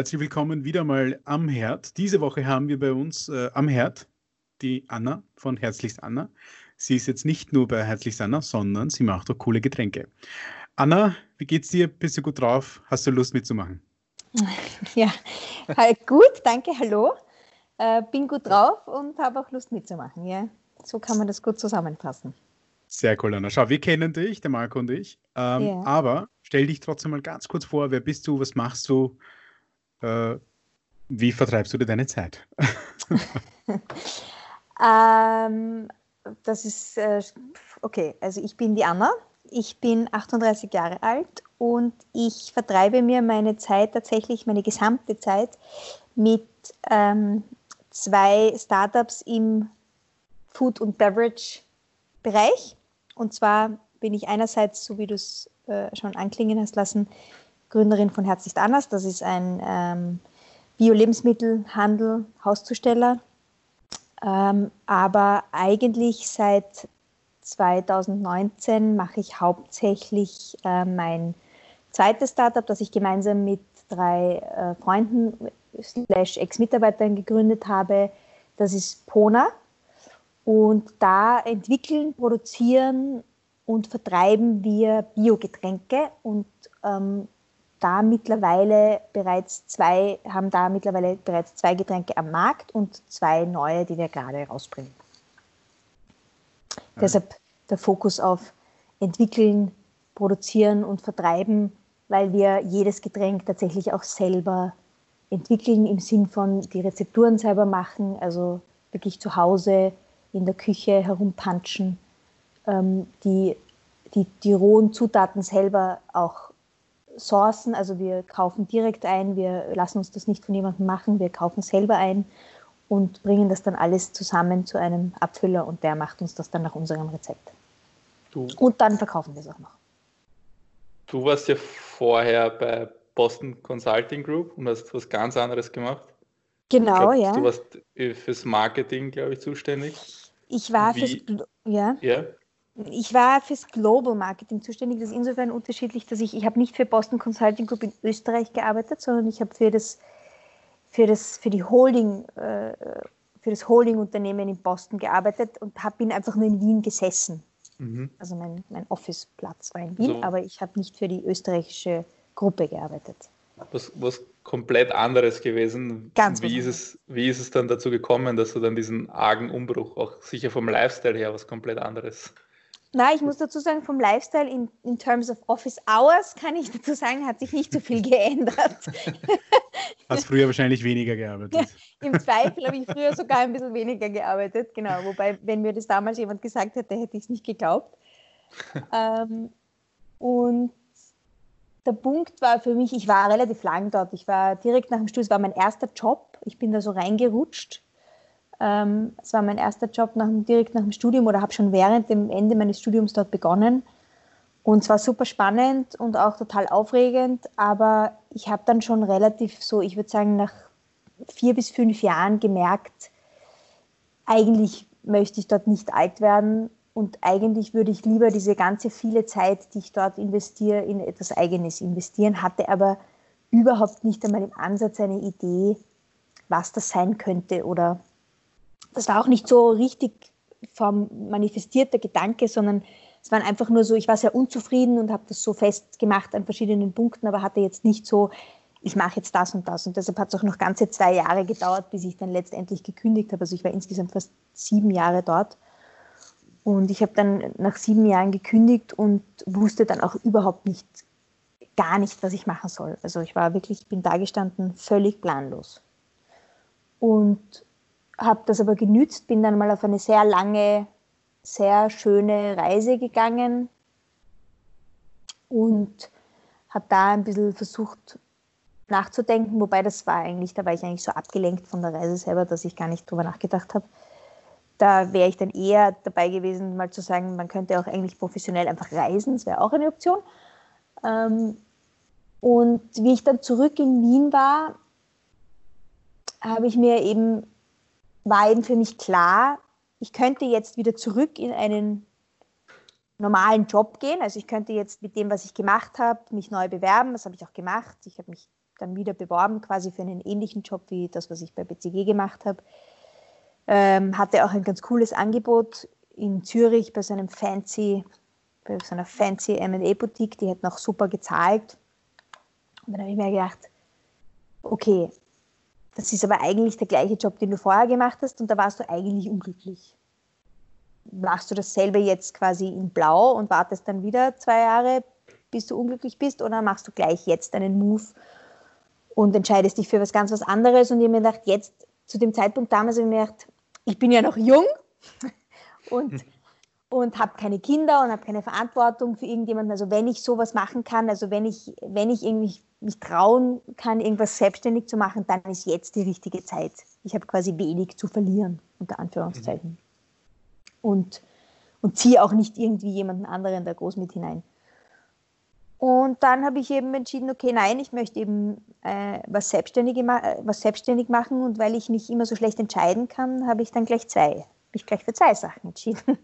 Herzlich willkommen wieder mal am Herd. Diese Woche haben wir bei uns äh, am Herd die Anna von Herzlichst Anna. Sie ist jetzt nicht nur bei Herzlichst Anna, sondern sie macht auch coole Getränke. Anna, wie geht's dir? Bist du gut drauf? Hast du Lust mitzumachen? Ja, gut, danke, hallo. Äh, bin gut drauf und habe auch Lust mitzumachen. Ja, so kann man das gut zusammenfassen. Sehr cool, Anna. Schau, wir kennen dich, der Marco und ich. Ähm, ja. Aber stell dich trotzdem mal ganz kurz vor. Wer bist du? Was machst du? Äh, wie vertreibst du dir deine Zeit? ähm, das ist äh, okay. Also ich bin die Anna. Ich bin 38 Jahre alt und ich vertreibe mir meine Zeit tatsächlich, meine gesamte Zeit mit ähm, zwei Startups im Food- und Beverage-Bereich. Und zwar bin ich einerseits, so wie du es äh, schon anklingen hast lassen, Gründerin von Herzlichst anders. Das ist ein ähm, Bio-Lebensmittelhandel, Hauszusteller. Ähm, aber eigentlich seit 2019 mache ich hauptsächlich äh, mein zweites Startup, das ich gemeinsam mit drei äh, Freunden slash Ex-Mitarbeitern gegründet habe. Das ist Pona. Und da entwickeln, produzieren und vertreiben wir Biogetränke und ähm, da mittlerweile bereits zwei, haben da mittlerweile bereits zwei Getränke am Markt und zwei neue, die wir gerade rausbringen. Ja. Deshalb der Fokus auf entwickeln, produzieren und vertreiben, weil wir jedes Getränk tatsächlich auch selber entwickeln im Sinn von die Rezepturen selber machen, also wirklich zu Hause in der Küche herumpanschen, ähm, die, die, die rohen Zutaten selber auch sourcen. Also wir kaufen direkt ein, wir lassen uns das nicht von jemandem machen, wir kaufen selber ein und bringen das dann alles zusammen zu einem Abfüller und der macht uns das dann nach unserem Rezept. Du, und dann verkaufen wir es auch noch. Du warst ja vorher bei Boston Consulting Group und hast was ganz anderes gemacht. Genau, glaub, ja. Du warst fürs Marketing, glaube ich, zuständig. Ich war Wie, fürs ja. ja. Ich war fürs Global Marketing zuständig. Das ist insofern unterschiedlich, dass ich, ich habe nicht für Boston Consulting Group in Österreich gearbeitet, sondern ich habe für das, für das, für die Holding, äh, für das Holding-Unternehmen in Boston gearbeitet und habe bin einfach nur in Wien gesessen. Mhm. Also mein, mein Office-Platz war in Wien, so. aber ich habe nicht für die österreichische Gruppe gearbeitet. Was, was komplett anderes gewesen. Ganz wie ist, es, wie ist es dann dazu gekommen, dass du dann diesen argen Umbruch, auch sicher vom Lifestyle her, was komplett anderes? Na, ich muss dazu sagen, vom Lifestyle in, in terms of Office Hours kann ich dazu sagen, hat sich nicht so viel geändert. Hast früher wahrscheinlich weniger gearbeitet. Im Zweifel habe ich früher sogar ein bisschen weniger gearbeitet, genau. Wobei, wenn mir das damals jemand gesagt hätte, hätte ich es nicht geglaubt. ähm, und der Punkt war für mich, ich war relativ lang dort. Ich war direkt nach dem Studium, es war mein erster Job. Ich bin da so reingerutscht. Ähm, es war mein erster Job nach, direkt nach dem Studium oder habe schon während dem Ende meines Studiums dort begonnen. Und es war super spannend und auch total aufregend, aber ich habe dann schon relativ so, ich würde sagen, nach vier bis fünf Jahren gemerkt, eigentlich möchte ich dort nicht alt werden und eigentlich würde ich lieber diese ganze viele Zeit, die ich dort investiere, in etwas Eigenes investieren, hatte aber überhaupt nicht einmal im Ansatz eine Idee, was das sein könnte. Oder das war auch nicht so richtig vom manifestierter Gedanke, sondern es waren einfach nur so, ich war sehr unzufrieden und habe das so festgemacht an verschiedenen Punkten, aber hatte jetzt nicht so, ich mache jetzt das und das. Und deshalb hat es auch noch ganze zwei Jahre gedauert, bis ich dann letztendlich gekündigt habe. Also ich war insgesamt fast sieben Jahre dort. Und ich habe dann nach sieben Jahren gekündigt und wusste dann auch überhaupt nicht, gar nicht, was ich machen soll. Also ich war wirklich, bin da gestanden, völlig planlos. Und habe das aber genützt, bin dann mal auf eine sehr lange, sehr schöne Reise gegangen und habe da ein bisschen versucht nachzudenken, wobei das war eigentlich, da war ich eigentlich so abgelenkt von der Reise selber, dass ich gar nicht drüber nachgedacht habe da wäre ich dann eher dabei gewesen, mal zu sagen, man könnte auch eigentlich professionell einfach reisen, das wäre auch eine Option. Ähm, und wie ich dann zurück in Wien war, habe ich mir eben, war eben für mich klar, ich könnte jetzt wieder zurück in einen normalen Job gehen. Also ich könnte jetzt mit dem, was ich gemacht habe, mich neu bewerben. Das habe ich auch gemacht. Ich habe mich dann wieder beworben, quasi für einen ähnlichen Job wie das, was ich bei BCG gemacht habe. Ähm, hatte auch ein ganz cooles Angebot in Zürich bei so einem fancy, bei so einer fancy M&A-Boutique, die hätten auch super gezahlt. Und dann habe ich mir gedacht, okay, das ist aber eigentlich der gleiche Job, den du vorher gemacht hast und da warst du eigentlich unglücklich. Machst du dasselbe jetzt quasi in Blau und wartest dann wieder zwei Jahre, bis du unglücklich bist, oder machst du gleich jetzt einen Move und entscheidest dich für was ganz was anderes? Und ich habe mir gedacht, jetzt zu dem Zeitpunkt damals habe ich mir gedacht, ich bin ja noch jung und, und habe keine Kinder und habe keine Verantwortung für irgendjemanden. Also wenn ich sowas machen kann, also wenn ich, wenn ich irgendwie mich trauen kann, irgendwas selbstständig zu machen, dann ist jetzt die richtige Zeit. Ich habe quasi wenig zu verlieren, unter Anführungszeichen. Mhm. Und, und ziehe auch nicht irgendwie jemanden anderen da groß mit hinein. Und dann habe ich eben entschieden, okay, nein, ich möchte eben äh, was, selbstständig, äh, was selbstständig machen und weil ich mich immer so schlecht entscheiden kann, habe ich dann gleich zwei, mich gleich für zwei Sachen entschieden.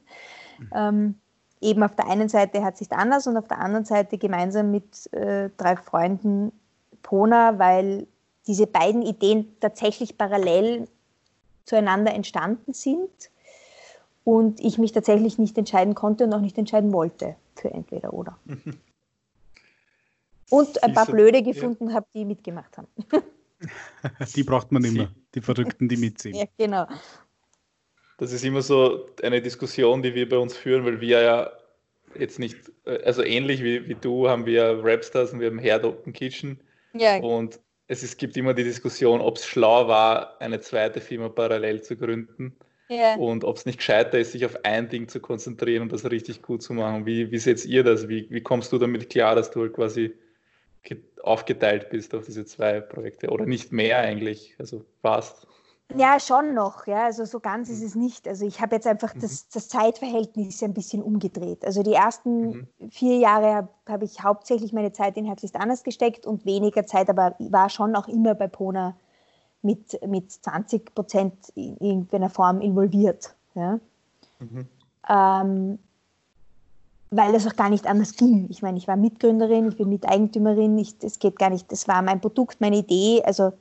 Ähm, eben auf der einen Seite hat sich anders und auf der anderen Seite gemeinsam mit äh, drei Freunden Pona, weil diese beiden Ideen tatsächlich parallel zueinander entstanden sind und ich mich tatsächlich nicht entscheiden konnte und auch nicht entscheiden wollte für entweder oder. Und ein paar Blöde gefunden ja. habe, die mitgemacht haben. die braucht man immer, die Verrückten, die mitziehen. Ja, genau. Das ist immer so eine Diskussion, die wir bei uns führen, weil wir ja jetzt nicht, also ähnlich wie, wie du, haben wir Rapstars und wir haben Herd Open Kitchen. Ja. Und es ist, gibt immer die Diskussion, ob es schlau war, eine zweite Firma parallel zu gründen. Ja. Und ob es nicht gescheiter ist, sich auf ein Ding zu konzentrieren und das richtig gut zu machen. Wie, wie seht ihr das? Wie, wie kommst du damit klar, dass du halt quasi aufgeteilt bist auf diese zwei Projekte oder nicht mehr eigentlich, also fast. Ja, schon noch. Ja. Also so ganz ist mhm. es nicht. Also ich habe jetzt einfach mhm. das, das, Zeitverhältnis ein bisschen umgedreht. Also die ersten mhm. vier Jahre habe hab ich hauptsächlich meine Zeit in Herzlichst anders gesteckt und weniger Zeit, aber war schon auch immer bei Pona mit, mit 20 Prozent in irgendeiner Form involviert. Ja. Mhm. Ähm, weil es auch gar nicht anders ging. Ich meine, ich war Mitgründerin, ich bin Miteigentümerin, es geht gar nicht, das war mein Produkt, meine Idee, also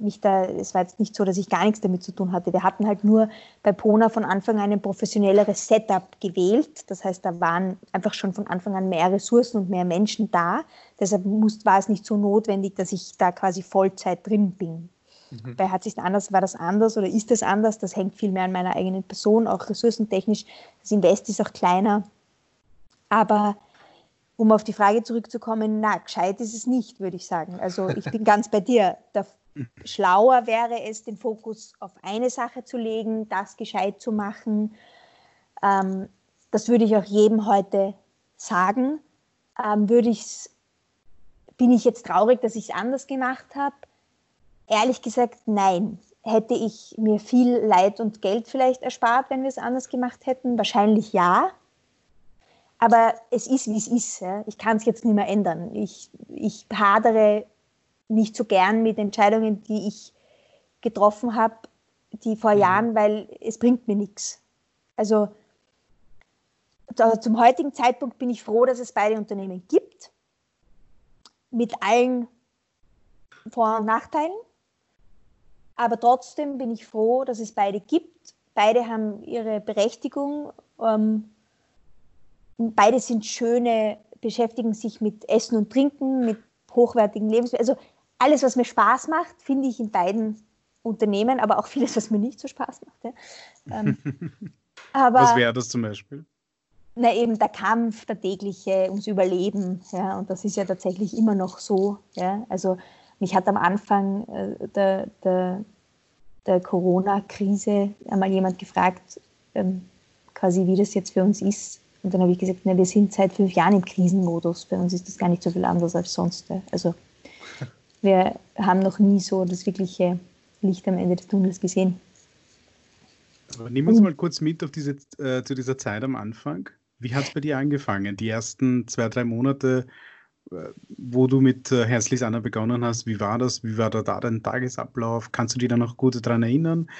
mich da, es war jetzt nicht so, dass ich gar nichts damit zu tun hatte. Wir hatten halt nur bei Pona von Anfang an ein professionelleres Setup gewählt. Das heißt, da waren einfach schon von Anfang an mehr Ressourcen und mehr Menschen da. Deshalb muss, war es nicht so notwendig, dass ich da quasi Vollzeit drin bin. Mhm. Bei Hat sich anders war das anders oder ist es anders? Das hängt viel mehr an meiner eigenen Person, auch ressourcentechnisch. Das Invest ist auch kleiner. Aber um auf die Frage zurückzukommen, na, gescheit ist es nicht, würde ich sagen. Also ich bin ganz bei dir. Der, schlauer wäre es, den Fokus auf eine Sache zu legen, das gescheit zu machen. Ähm, das würde ich auch jedem heute sagen. Ähm, würde ich's, bin ich jetzt traurig, dass ich es anders gemacht habe? Ehrlich gesagt, nein. Hätte ich mir viel Leid und Geld vielleicht erspart, wenn wir es anders gemacht hätten? Wahrscheinlich ja. Aber es ist, wie es ist. Ja. Ich kann es jetzt nicht mehr ändern. Ich, ich hadere nicht so gern mit Entscheidungen, die ich getroffen habe, die vor mhm. Jahren, weil es bringt mir nichts. Also da, zum heutigen Zeitpunkt bin ich froh, dass es beide Unternehmen gibt, mit allen Vor- und Nachteilen. Aber trotzdem bin ich froh, dass es beide gibt. Beide haben ihre Berechtigung. Ähm, beide sind schöne, beschäftigen sich mit Essen und Trinken, mit hochwertigen Lebensmitteln. Also alles, was mir Spaß macht, finde ich in beiden Unternehmen, aber auch vieles, was mir nicht so Spaß macht. Ja. Ähm, aber, was wäre das zum Beispiel? Na eben der Kampf, der tägliche ums Überleben. Ja, und das ist ja tatsächlich immer noch so. Ja. Also mich hat am Anfang äh, der, der, der Corona-Krise einmal jemand gefragt, ähm, quasi wie das jetzt für uns ist, und dann habe ich gesagt, na, wir sind seit fünf Jahren im Krisenmodus. Bei uns ist das gar nicht so viel anders als sonst. Also wir haben noch nie so das wirkliche Licht am Ende des Tunnels gesehen. Aber nehmen wir uns mal kurz mit auf diese, äh, zu dieser Zeit am Anfang. Wie hat es bei dir angefangen? Die ersten zwei, drei Monate, äh, wo du mit äh, Herzlich Anna begonnen hast, wie war das? Wie war da, da dein Tagesablauf? Kannst du dich da noch gut daran erinnern?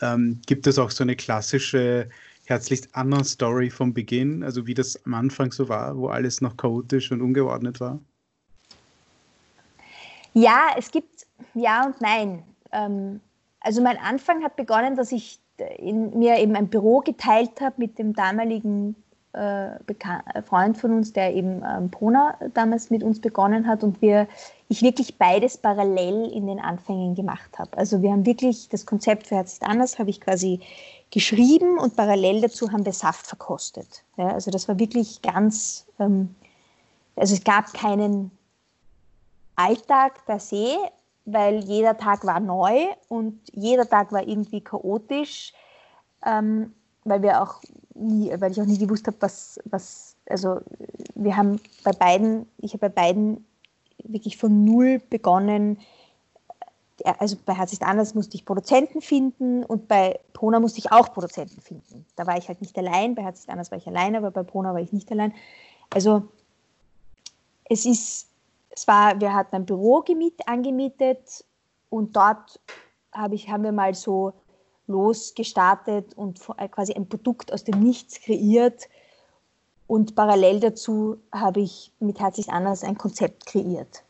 Ähm, gibt es auch so eine klassische herzlichst Anna Story vom Beginn, also wie das am Anfang so war, wo alles noch chaotisch und ungeordnet war? Ja, es gibt ja und nein. Ähm, also mein Anfang hat begonnen, dass ich in, mir eben ein Büro geteilt habe mit dem damaligen äh, Freund von uns, der eben ähm, Pona damals mit uns begonnen hat und wir, ich wirklich beides parallel in den Anfängen gemacht habe. Also wir haben wirklich das Konzept für Herz ist anders, habe ich quasi geschrieben und parallel dazu haben wir Saft verkostet. Ja, also das war wirklich ganz, ähm, also es gab keinen Alltag per se, weil jeder Tag war neu und jeder Tag war irgendwie chaotisch, ähm, weil wir auch nie, weil ich auch nie gewusst habe, was, was, also wir haben bei beiden, ich habe bei beiden wirklich von null begonnen. Also bei Herz ist anders musste ich Produzenten finden und bei Pona musste ich auch Produzenten finden. Da war ich halt nicht allein, bei Herz ist anders war ich allein, aber bei Pona war ich nicht allein. Also es ist es war, wir hatten ein Büro gemiet, angemietet und dort hab ich, haben wir mal so losgestartet und äh, quasi ein Produkt aus dem Nichts kreiert. Und parallel dazu habe ich mit Herzlich anders ein Konzept kreiert.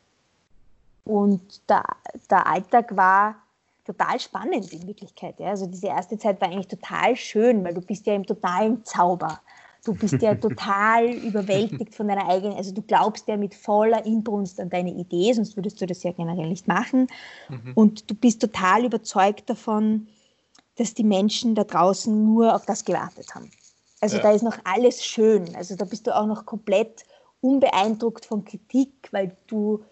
Und der, der Alltag war total spannend in Wirklichkeit. Ja. Also diese erste Zeit war eigentlich total schön, weil du bist ja im totalen Zauber. Du bist ja total überwältigt von deiner eigenen, also du glaubst ja mit voller Inbrunst an deine Idee, sonst würdest du das ja generell nicht machen. Mhm. Und du bist total überzeugt davon, dass die Menschen da draußen nur auf das gewartet haben. Also ja. da ist noch alles schön. Also da bist du auch noch komplett unbeeindruckt von Kritik, weil du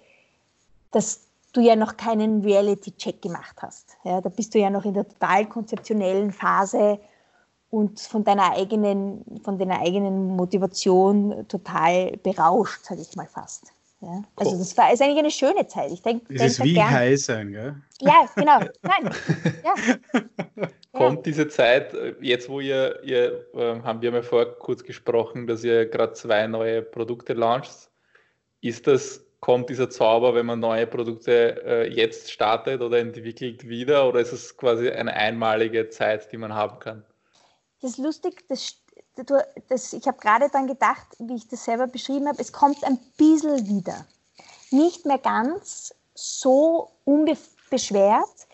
das du ja noch keinen Reality-Check gemacht hast. Ja, da bist du ja noch in der total konzeptionellen Phase und von deiner eigenen, von deiner eigenen Motivation total berauscht, sage ich mal fast. Ja? Also das war ist eigentlich eine schöne Zeit. Ich denk, es ist wie gern. high sein, gell? Ja, genau. Nein. Ja. Kommt diese Zeit, jetzt wo ihr, ihr äh, haben wir mal vorher kurz gesprochen, dass ihr gerade zwei neue Produkte launcht, ist das, kommt dieser Zauber, wenn man neue Produkte äh, jetzt startet oder entwickelt wieder oder ist es quasi eine einmalige Zeit, die man haben kann? Das ist lustig, das, das, ich habe gerade dann gedacht, wie ich das selber beschrieben habe, es kommt ein bisschen wieder. Nicht mehr ganz so unbeschwert,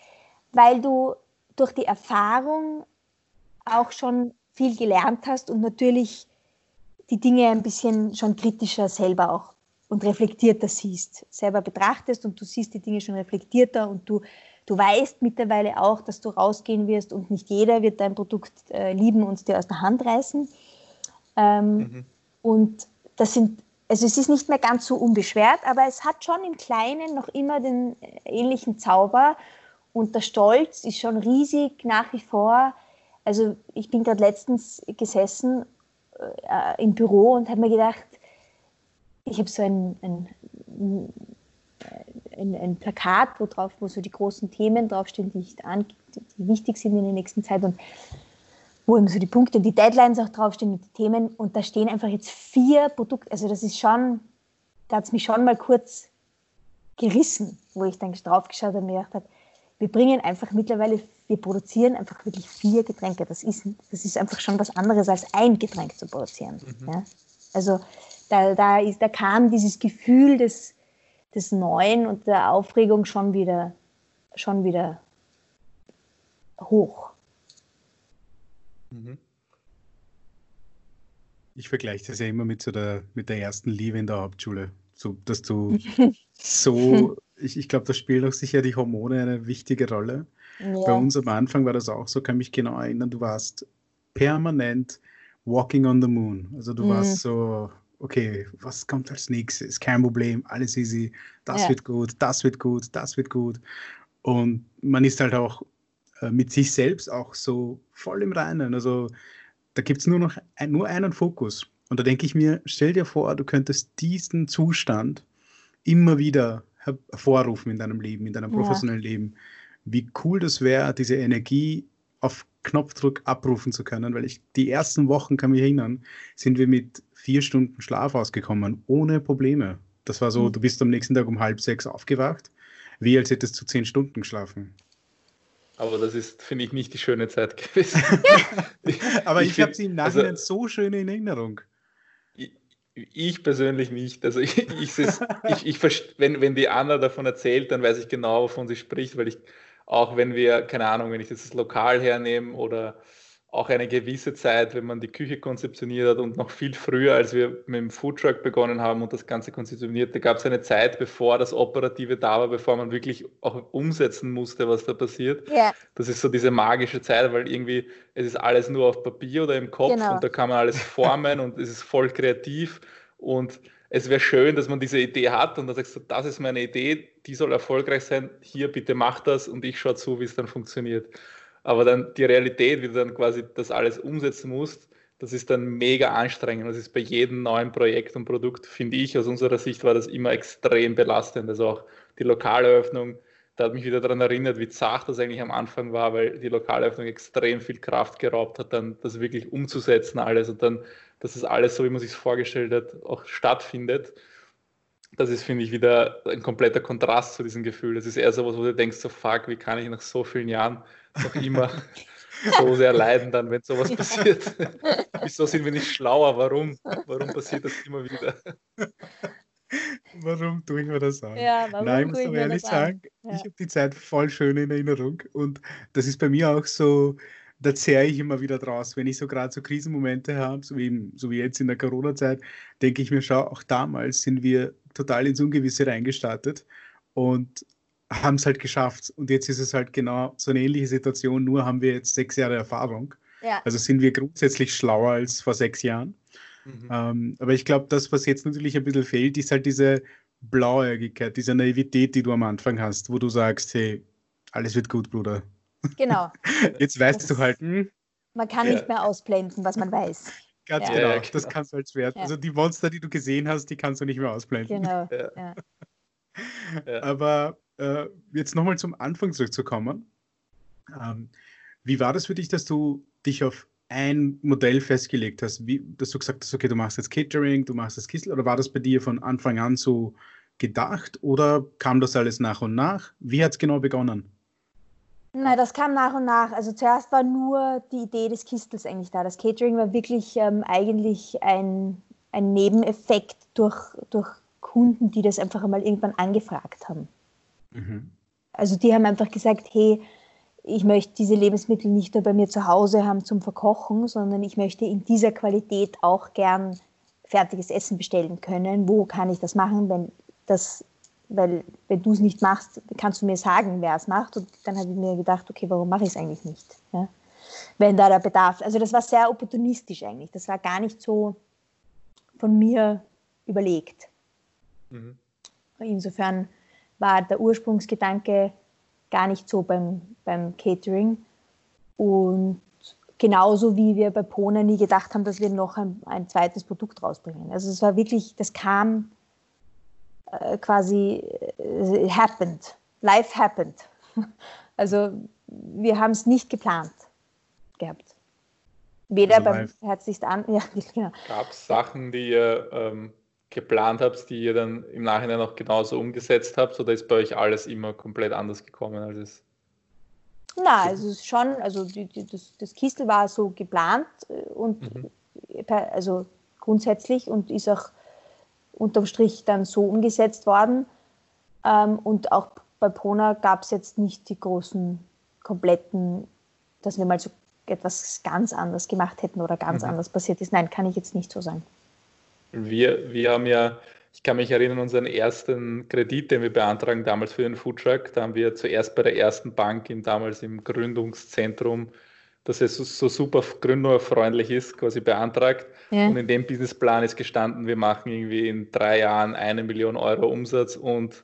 weil du durch die Erfahrung auch schon viel gelernt hast und natürlich die Dinge ein bisschen schon kritischer selber auch und reflektierter siehst, selber betrachtest und du siehst die Dinge schon reflektierter und du Du weißt mittlerweile auch, dass du rausgehen wirst und nicht jeder wird dein Produkt äh, lieben und dir aus der Hand reißen. Ähm, mhm. Und das sind, also es ist nicht mehr ganz so unbeschwert, aber es hat schon im Kleinen noch immer den äh, ähnlichen Zauber und der Stolz ist schon riesig nach wie vor. Also ich bin gerade letztens gesessen äh, im Büro und habe mir gedacht, ich habe so ein, ein ein, ein, Plakat, wo drauf, wo so die großen Themen draufstehen, die, ich an, die wichtig sind in der nächsten Zeit und wo eben so die Punkte und die Deadlines auch draufstehen mit den Themen und da stehen einfach jetzt vier Produkte, also das ist schon, da hat es mich schon mal kurz gerissen, wo ich dann draufgeschaut habe und mir gedacht habe, wir bringen einfach mittlerweile, wir produzieren einfach wirklich vier Getränke. Das ist, das ist einfach schon was anderes als ein Getränk zu produzieren. Mhm. Ja? Also da, da, ist, da kam dieses Gefühl des, des Neuen und der Aufregung schon wieder, schon wieder hoch. Mhm. Ich vergleiche das ja immer mit so der, mit der ersten Liebe in der Hauptschule. So, dass du so, ich, ich glaube, da spielen auch sicher die Hormone eine wichtige Rolle. Ja. Bei uns am Anfang war das auch so, kann mich genau erinnern, du warst permanent walking on the moon. Also du mhm. warst so, okay, was kommt als nächstes? Kein Problem, alles easy, das ja. wird gut, das wird gut, das wird gut. Und man ist halt auch äh, mit sich selbst auch so voll im Reinen. Also da gibt es nur noch ein, nur einen Fokus. Und da denke ich mir, stell dir vor, du könntest diesen Zustand immer wieder hervorrufen in deinem Leben, in deinem professionellen ja. Leben. Wie cool das wäre, diese Energie auf Knopfdruck abrufen zu können, weil ich die ersten Wochen kann mich erinnern, sind wir mit vier Stunden Schlaf ausgekommen, ohne Probleme. Das war so, mhm. du bist am nächsten Tag um halb sechs aufgewacht, wie als hättest du zehn Stunden geschlafen. Aber das ist, finde ich, nicht die schöne Zeit gewesen. Aber ich, ich habe sie im Nachhinein also, so schön in Erinnerung. Ich, ich persönlich nicht. Also ich, ich, ich, ich, wenn, wenn die Anna davon erzählt, dann weiß ich genau, wovon sie spricht, weil ich auch wenn wir, keine Ahnung, wenn ich das Lokal hernehme oder auch eine gewisse Zeit, wenn man die Küche konzeptioniert hat und noch viel früher, als wir mit dem Foodtruck begonnen haben und das Ganze konzeptioniert, da gab es eine Zeit, bevor das Operative da war, bevor man wirklich auch umsetzen musste, was da passiert. Ja. Das ist so diese magische Zeit, weil irgendwie es ist alles nur auf Papier oder im Kopf genau. und da kann man alles formen und es ist voll kreativ und es wäre schön, dass man diese Idee hat und dann sagst du, das ist meine Idee, die soll erfolgreich sein, hier bitte mach das und ich schaue zu, wie es dann funktioniert. Aber dann die Realität, wie du dann quasi das alles umsetzen musst, das ist dann mega anstrengend. Das ist bei jedem neuen Projekt und Produkt, finde ich, aus unserer Sicht war das immer extrem belastend. Also auch die Lokaleröffnung, da hat mich wieder daran erinnert, wie zart das eigentlich am Anfang war, weil die Lokaleröffnung extrem viel Kraft geraubt hat, dann das wirklich umzusetzen alles und dann, dass das alles so, wie man sich vorgestellt hat, auch stattfindet das ist, finde ich, wieder ein kompletter Kontrast zu diesem Gefühl. Das ist eher so was, wo du denkst, so fuck, wie kann ich nach so vielen Jahren noch immer so sehr leiden, dann, wenn sowas passiert? Wieso sind wir nicht schlauer? Warum? Warum passiert das immer wieder? Warum tue ich mir das an? Ja, Nein, ich muss aber ehrlich sagen, ja. ich habe die Zeit voll schön in Erinnerung und das ist bei mir auch so, da zehre ich immer wieder draus. Wenn ich so gerade so Krisenmomente habe, so wie, so wie jetzt in der Corona-Zeit, denke ich mir, schau, auch damals sind wir total ins Ungewisse reingestartet und haben es halt geschafft. Und jetzt ist es halt genau so eine ähnliche Situation, nur haben wir jetzt sechs Jahre Erfahrung. Ja. Also sind wir grundsätzlich schlauer als vor sechs Jahren. Mhm. Ähm, aber ich glaube, das, was jetzt natürlich ein bisschen fehlt, ist halt diese Blauäugigkeit, diese Naivität, die du am Anfang hast, wo du sagst, hey, alles wird gut, Bruder. Genau. jetzt weißt das du halt. Hm, man kann ja. nicht mehr ausblenden, was man weiß. Ganz ja. genau. Ja, genau. das kannst du als. Ja. Also die Monster, die du gesehen hast, die kannst du nicht mehr ausblenden. Genau. Aber äh, jetzt nochmal zum Anfang zurückzukommen. Ähm, wie war das für dich, dass du dich auf ein Modell festgelegt hast? Wie, dass du gesagt hast, okay, du machst jetzt Catering, du machst das Kissel, oder war das bei dir von Anfang an so gedacht oder kam das alles nach und nach? Wie hat es genau begonnen? Nein, das kam nach und nach. Also zuerst war nur die Idee des Kistels eigentlich da. Das Catering war wirklich ähm, eigentlich ein, ein Nebeneffekt durch, durch Kunden, die das einfach einmal irgendwann angefragt haben. Mhm. Also die haben einfach gesagt, hey, ich möchte diese Lebensmittel nicht nur bei mir zu Hause haben zum Verkochen, sondern ich möchte in dieser Qualität auch gern fertiges Essen bestellen können. Wo kann ich das machen, wenn das weil wenn du es nicht machst, kannst du mir sagen, wer es macht. Und dann habe ich mir gedacht, okay, warum mache ich es eigentlich nicht? Ja? Wenn da der Bedarf, also das war sehr opportunistisch eigentlich. Das war gar nicht so von mir überlegt. Mhm. Insofern war der Ursprungsgedanke gar nicht so beim, beim Catering. Und genauso wie wir bei Pona nie gedacht haben, dass wir noch ein, ein zweites Produkt rausbringen. Also es war wirklich, das kam äh, quasi äh, happened. Life happened. Also wir haben es nicht geplant gehabt. Weder also beim Herzlichst an. Ja, genau. Gab es Sachen, die ihr ähm, geplant habt, die ihr dann im Nachhinein auch genauso umgesetzt habt, oder ist bei euch alles immer komplett anders gekommen als es? Na, also schon, also die, die, das, das Kistel war so geplant äh, und mhm. also grundsätzlich und ist auch unterm Strich dann so umgesetzt worden. Ähm, und auch bei Pona gab es jetzt nicht die großen, kompletten, dass wir mal so etwas ganz anders gemacht hätten oder ganz mhm. anders passiert ist. Nein, kann ich jetzt nicht so sagen. Wir, wir haben ja, ich kann mich erinnern, unseren ersten Kredit, den wir beantragen damals für den Foodtruck, da haben wir zuerst bei der ersten Bank im, damals im Gründungszentrum dass es so super gründerfreundlich ist, quasi beantragt. Ja. Und in dem Businessplan ist gestanden, wir machen irgendwie in drei Jahren eine Million Euro Umsatz und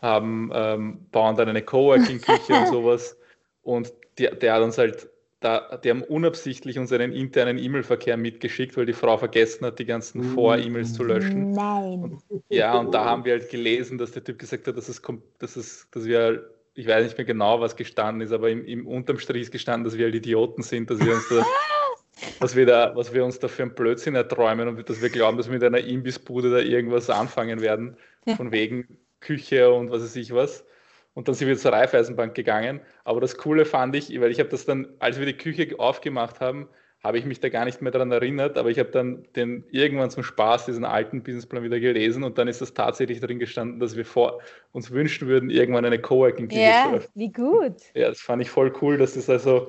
haben, ähm, bauen dann eine Coworking-Küche und sowas. Und die, der hat uns halt, da, die haben unabsichtlich unseren internen E-Mail-Verkehr mitgeschickt, weil die Frau vergessen hat, die ganzen Vor-E-Mails zu löschen. Nein. Und, ja, und da haben wir halt gelesen, dass der Typ gesagt hat, dass, es, dass, es, dass wir ich weiß nicht mehr genau, was gestanden ist, aber im, im unterm Strich ist gestanden, dass wir halt Idioten sind, dass wir uns da, was wir, da, was wir uns da für einen Blödsinn erträumen und dass wir glauben, dass wir mit einer Imbissbude da irgendwas anfangen werden, von wegen Küche und was weiß ich was. Und dann sind wir zur Raiffeisenbank gegangen. Aber das Coole fand ich, weil ich habe das dann, als wir die Küche aufgemacht haben, habe ich mich da gar nicht mehr daran erinnert, aber ich habe dann den irgendwann zum Spaß diesen alten Businessplan wieder gelesen und dann ist das tatsächlich darin gestanden, dass wir vor, uns wünschen würden, irgendwann eine Coworking Ja, wie gut. Ja, das fand ich voll cool, dass das also,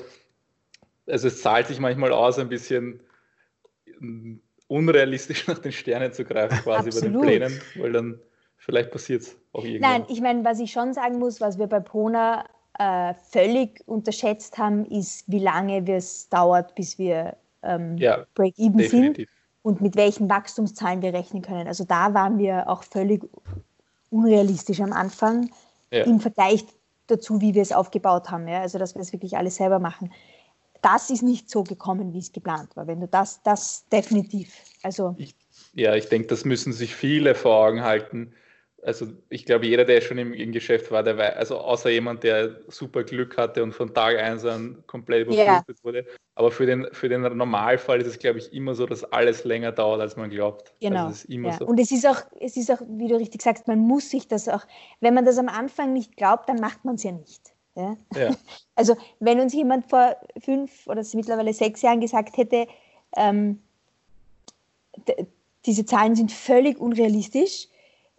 also es zahlt sich manchmal aus, ein bisschen unrealistisch nach den Sternen zu greifen, quasi Absolut. bei den Plänen, weil dann vielleicht passiert es auch irgendwann. Nein, ich meine, was ich schon sagen muss, was wir bei Pona äh, völlig unterschätzt haben, ist, wie lange es dauert, bis wir ähm, ja, Break-Even sind und mit welchen Wachstumszahlen wir rechnen können. Also da waren wir auch völlig unrealistisch am Anfang ja. im Vergleich dazu, wie wir es aufgebaut haben. Ja? Also dass wir es wirklich alles selber machen. Das ist nicht so gekommen, wie es geplant war. Wenn du das, das definitiv. Also ich, ja, ich denke, das müssen sich viele vor Augen halten also ich glaube, jeder, der schon im, im, Geschäft war, der weiß, also außer jemand, der super Glück hatte und von Tag 1 an komplett überflutet yeah. wurde. Aber für den, für den Normalfall ist es, glaube ich, immer so, dass alles länger dauert, als man glaubt. Also genau. Also ja. so. Und es ist, auch, es ist auch, wie du richtig sagst, man muss sich das auch, wenn man das am Anfang nicht glaubt, dann macht man es ja nicht. Ja? ja? Also wenn uns jemand vor fünf oder mittlerweile sechs Jahren gesagt hätte, ähm, diese Zahlen sind völlig unrealistisch,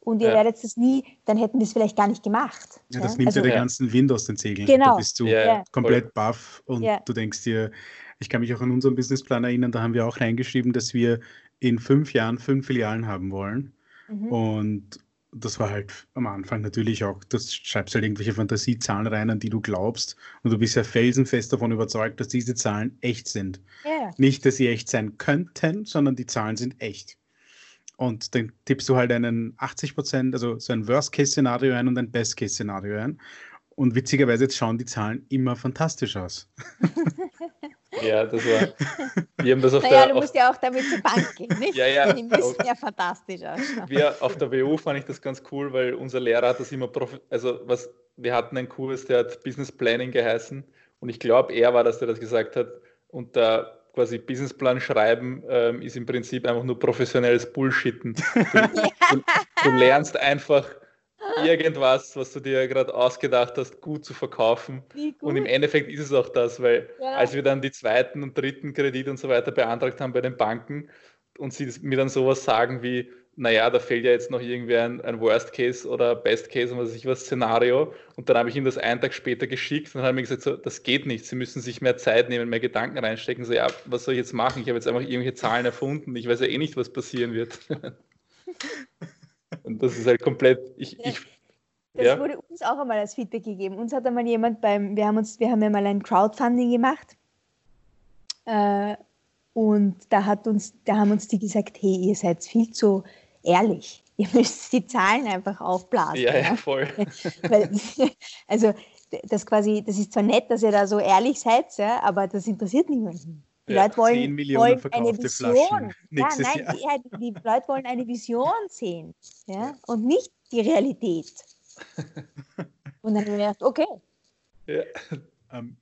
und ihr ja. werdet das nie, dann hätten wir es vielleicht gar nicht gemacht. Ja, das ja? nimmt also, ja den ganzen Wind aus den Segeln. Genau. Da bist du ja. komplett baff und du denkst dir, ich kann mich auch an unseren Businessplan erinnern, da haben wir auch reingeschrieben, dass wir in fünf Jahren fünf Filialen haben wollen. Mhm. Und das war halt am Anfang natürlich auch, du schreibst halt irgendwelche Fantasiezahlen rein, an die du glaubst und du bist ja felsenfest davon überzeugt, dass diese Zahlen echt sind. Yeah. Nicht, dass sie echt sein könnten, sondern die Zahlen sind echt. Und dann tippst du halt einen 80 Prozent, also so ein Worst-Case-Szenario ein und ein Best-Case-Szenario ein. Und witzigerweise jetzt schauen die Zahlen immer fantastisch aus. Ja, das war. Wir haben das auf naja, der, du musst ja auch damit zur Bank gehen, nicht? ja, ja. Die müssen ja fantastisch ausschauen. Wir auf der WU fand ich das ganz cool, weil unser Lehrer hat das immer, also was, wir hatten einen Kurs, der hat Business Planning geheißen und ich glaube, er war das, der das gesagt hat. Und da quasi Businessplan schreiben ähm, ist im Prinzip einfach nur professionelles Bullshitten. Du, du, du lernst einfach irgendwas, was du dir gerade ausgedacht hast, gut zu verkaufen. Und im Endeffekt ist es auch das, weil ja. als wir dann die zweiten und dritten Kredit und so weiter beantragt haben bei den Banken und sie mir dann sowas sagen wie, naja, da fehlt ja jetzt noch irgendwie ein, ein Worst Case oder Best Case und was weiß ich was Szenario. Und dann habe ich ihm das einen Tag später geschickt und dann hat er mir gesagt, so, das geht nicht, Sie müssen sich mehr Zeit nehmen, mehr Gedanken reinstecken. So, ja, was soll ich jetzt machen? Ich habe jetzt einfach irgendwelche Zahlen erfunden. Ich weiß ja eh nicht, was passieren wird. und das ist halt komplett, ich, ich das ja. wurde uns auch einmal als Feedback gegeben. Uns hat einmal jemand beim, wir haben uns, wir haben ja mal ein Crowdfunding gemacht. Äh, und da hat uns, da haben uns die gesagt, hey, ihr seid viel zu ehrlich. Ihr müsst die Zahlen einfach aufblasen. Ja, ja, voll. Weil, also das quasi, das ist zwar nett, dass ihr da so ehrlich seid, ja, aber das interessiert niemanden. Die ja, Leute wollen, wollen eine Vision. Ja, nein, die, die, Leute wollen eine Vision sehen ja, und nicht die Realität. Und dann habe ich gedacht, okay. Ja. Ähm,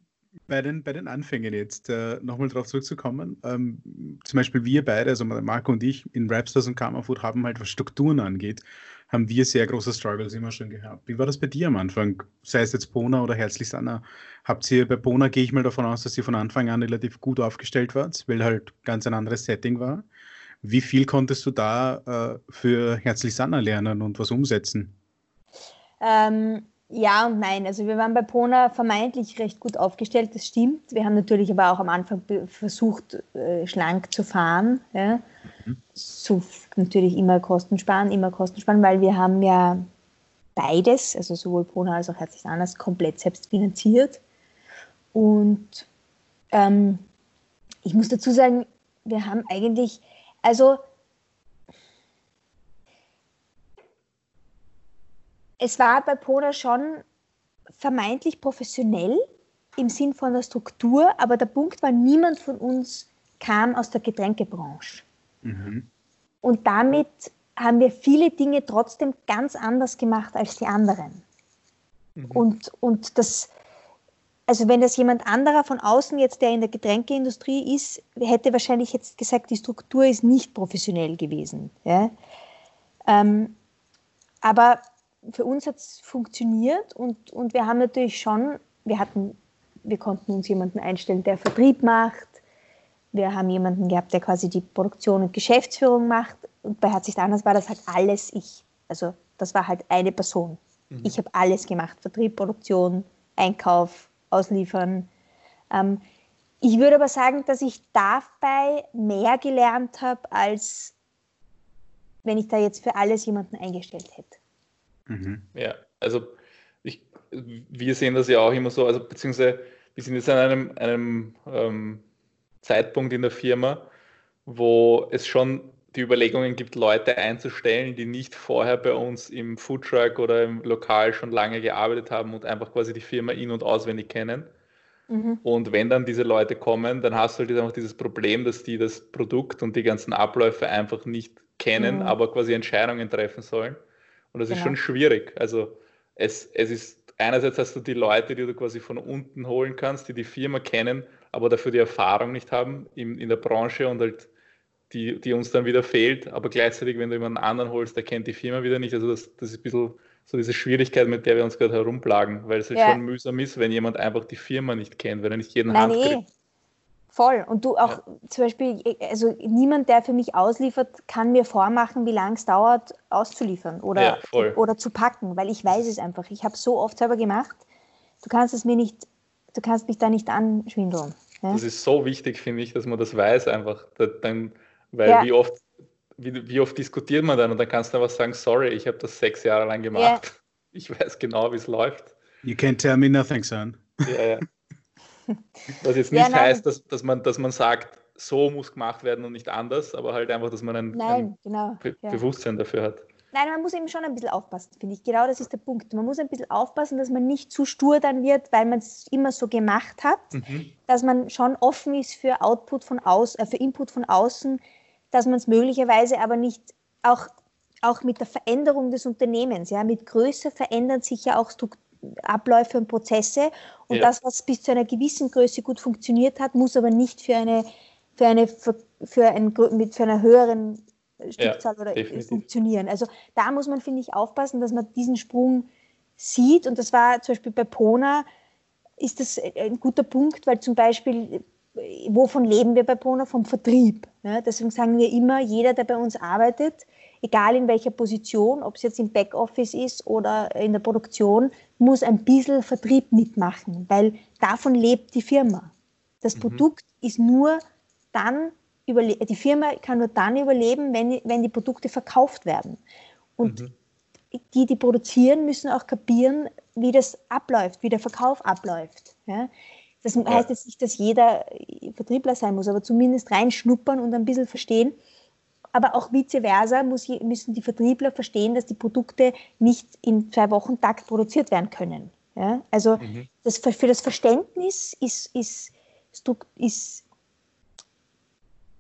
bei den, bei den Anfängen jetzt äh, nochmal darauf zurückzukommen. Ähm, zum Beispiel wir beide, also Marco und ich in Rapstars und Karmafood haben halt, was Strukturen angeht, haben wir sehr große Struggles immer schon gehabt. Wie war das bei dir am Anfang? Sei es jetzt Pona oder Herzlichst Anna. Habt ihr bei Pona, gehe ich mal davon aus, dass ihr von Anfang an relativ gut aufgestellt wart, weil halt ganz ein anderes Setting war. Wie viel konntest du da äh, für Herzlichst Anna lernen und was umsetzen? Ähm, ja und nein. Also wir waren bei Pona vermeintlich recht gut aufgestellt, das stimmt. Wir haben natürlich aber auch am Anfang versucht, äh, schlank zu fahren. Ja. Mhm. So natürlich immer Kosten sparen, immer Kosten sparen, weil wir haben ja beides, also sowohl Pona als auch Herzlich Anders, komplett selbst finanziert. Und ähm, ich muss dazu sagen, wir haben eigentlich, also es war bei Poda schon vermeintlich professionell im Sinn von der Struktur, aber der Punkt war, niemand von uns kam aus der Getränkebranche. Mhm. Und damit haben wir viele Dinge trotzdem ganz anders gemacht als die anderen. Mhm. Und, und das, also wenn das jemand anderer von außen jetzt, der in der Getränkeindustrie ist, hätte wahrscheinlich jetzt gesagt, die Struktur ist nicht professionell gewesen. Ja? Ähm, aber für uns hat es funktioniert und, und wir haben natürlich schon, wir hatten, wir konnten uns jemanden einstellen, der Vertrieb macht, wir haben jemanden gehabt, der quasi die Produktion und Geschäftsführung macht. Und bei Herzlich anders war das halt alles ich. Also das war halt eine Person. Mhm. Ich habe alles gemacht. Vertrieb, Produktion, Einkauf, Ausliefern. Ähm, ich würde aber sagen, dass ich dabei mehr gelernt habe, als wenn ich da jetzt für alles jemanden eingestellt hätte. Mhm. Ja, also ich, wir sehen das ja auch immer so, also beziehungsweise wir sind jetzt an einem, einem ähm, Zeitpunkt in der Firma, wo es schon die Überlegungen gibt, Leute einzustellen, die nicht vorher bei uns im Foodtruck oder im Lokal schon lange gearbeitet haben und einfach quasi die Firma in- und auswendig kennen. Mhm. Und wenn dann diese Leute kommen, dann hast du halt einfach dieses Problem, dass die das Produkt und die ganzen Abläufe einfach nicht kennen, mhm. aber quasi Entscheidungen treffen sollen. Und das genau. ist schon schwierig. Also es, es ist einerseits hast du die Leute, die du quasi von unten holen kannst, die die Firma kennen, aber dafür die Erfahrung nicht haben in, in der Branche und halt die, die uns dann wieder fehlt. Aber gleichzeitig, wenn du jemanden anderen holst, der kennt die Firma wieder nicht. Also das, das ist ein bisschen so diese Schwierigkeit, mit der wir uns gerade herumplagen, weil es halt ja. schon mühsam ist, wenn jemand einfach die Firma nicht kennt, wenn er nicht jeden Nein, Handgriff... Voll. Und du auch ja. zum Beispiel, also niemand, der für mich ausliefert, kann mir vormachen, wie lange es dauert, auszuliefern oder, ja, oder zu packen, weil ich weiß es einfach. Ich habe so oft selber gemacht. Du kannst es mir nicht, du kannst mich da nicht anschwindeln. Ja? Das ist so wichtig, finde ich, dass man das weiß einfach. Dann, weil wie oft wie, wie, oft diskutiert man dann und dann kannst du einfach sagen, sorry, ich habe das sechs Jahre lang gemacht. Ich weiß genau, wie es läuft. You can't tell me nothing, son. Ja, ja. Was jetzt nicht ja, heißt, dass, dass, man, dass man sagt, so muss gemacht werden und nicht anders, aber halt einfach, dass man ein, nein, ein genau, Be ja. Bewusstsein dafür hat. Nein, man muss eben schon ein bisschen aufpassen, finde ich. Genau das ist der Punkt. Man muss ein bisschen aufpassen, dass man nicht zu stur dann wird, weil man es immer so gemacht hat, mhm. dass man schon offen ist für Output von außen, äh, für Input von außen, dass man es möglicherweise aber nicht auch, auch mit der Veränderung des Unternehmens, ja, mit Größe verändern sich ja auch Strukturen Abläufe und Prozesse. Und ja. das, was bis zu einer gewissen Größe gut funktioniert hat, muss aber nicht für eine, für eine, für, für ein, mit für einer höheren Stückzahl ja, oder definitiv. funktionieren. Also da muss man, finde ich, aufpassen, dass man diesen Sprung sieht. Und das war zum Beispiel bei Pona, ist das ein guter Punkt, weil zum Beispiel, wovon leben wir bei Pona? Vom Vertrieb. Ne? Deswegen sagen wir immer, jeder, der bei uns arbeitet, egal in welcher Position, ob es jetzt im Backoffice ist oder in der Produktion, muss ein bisschen Vertrieb mitmachen, weil davon lebt die Firma. Das mhm. Produkt ist nur dann, die Firma kann nur dann überleben, wenn, wenn die Produkte verkauft werden. Und mhm. die, die produzieren, müssen auch kapieren, wie das abläuft, wie der Verkauf abläuft. Ja? Das heißt jetzt nicht, dass jeder Vertriebler sein muss, aber zumindest reinschnuppern und ein bisschen verstehen, aber auch vice versa müssen die Vertriebler verstehen, dass die Produkte nicht in zwei Wochen Takt produziert werden können. Ja? Also mhm. das, für das Verständnis ist, ist, ist,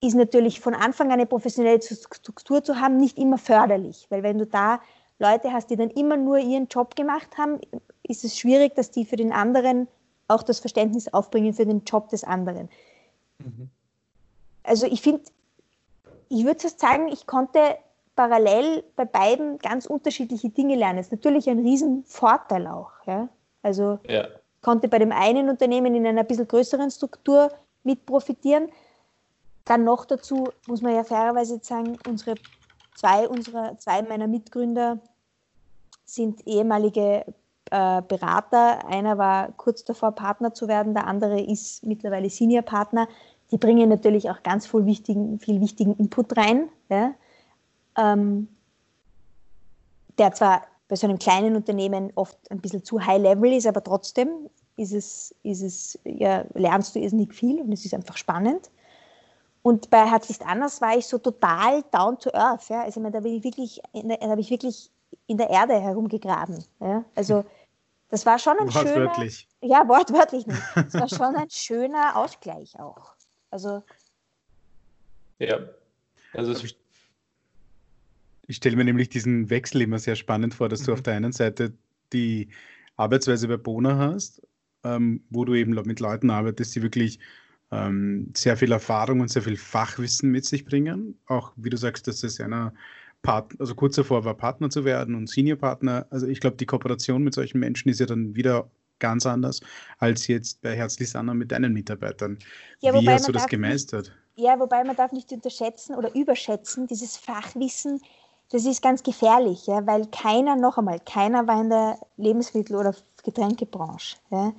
ist natürlich von Anfang an eine professionelle Struktur zu haben nicht immer förderlich, weil wenn du da Leute hast, die dann immer nur ihren Job gemacht haben, ist es schwierig, dass die für den anderen auch das Verständnis aufbringen für den Job des anderen. Mhm. Also ich finde, ich würde fast sagen, ich konnte parallel bei beiden ganz unterschiedliche Dinge lernen. Das ist natürlich ein Riesenvorteil auch. Ja? Also ja. konnte bei dem einen Unternehmen in einer bisschen größeren Struktur mit profitieren. Dann noch dazu muss man ja fairerweise sagen, unsere zwei, unserer, zwei meiner Mitgründer sind ehemalige äh, Berater. Einer war kurz davor, Partner zu werden, der andere ist mittlerweile Senior-Partner die bringen natürlich auch ganz viel wichtigen, viel wichtigen Input rein, ja, ähm, der zwar bei so einem kleinen Unternehmen oft ein bisschen zu high level ist, aber trotzdem ist es, ist es, ja, lernst du irrsinnig viel und es ist einfach spannend. Und bei Herzlichst anders war ich so total down to earth. Ja? Also da, bin ich wirklich, da habe ich wirklich in der Erde herumgegraben. Ja? Also das war schon ein wortwörtlich. schöner... Ja, wortwörtlich nicht. Das war schon ein schöner Ausgleich auch. Also. Ja. Also ich, ich stelle mir nämlich diesen Wechsel immer sehr spannend vor, dass mhm. du auf der einen Seite die Arbeitsweise bei Bona hast, ähm, wo du eben mit Leuten arbeitest, die wirklich ähm, sehr viel Erfahrung und sehr viel Fachwissen mit sich bringen. Auch wie du sagst, dass es einer Part also kurz davor war, Partner zu werden und Seniorpartner. Also ich glaube, die Kooperation mit solchen Menschen ist ja dann wieder ganz anders als jetzt bei Herzlich Sanna mit deinen Mitarbeitern. Ja, Wie hast du das gemeistert? Nicht, ja, wobei man darf nicht unterschätzen oder überschätzen, dieses Fachwissen, das ist ganz gefährlich, ja, weil keiner, noch einmal, keiner war in der Lebensmittel- oder Getränkebranche. Ja.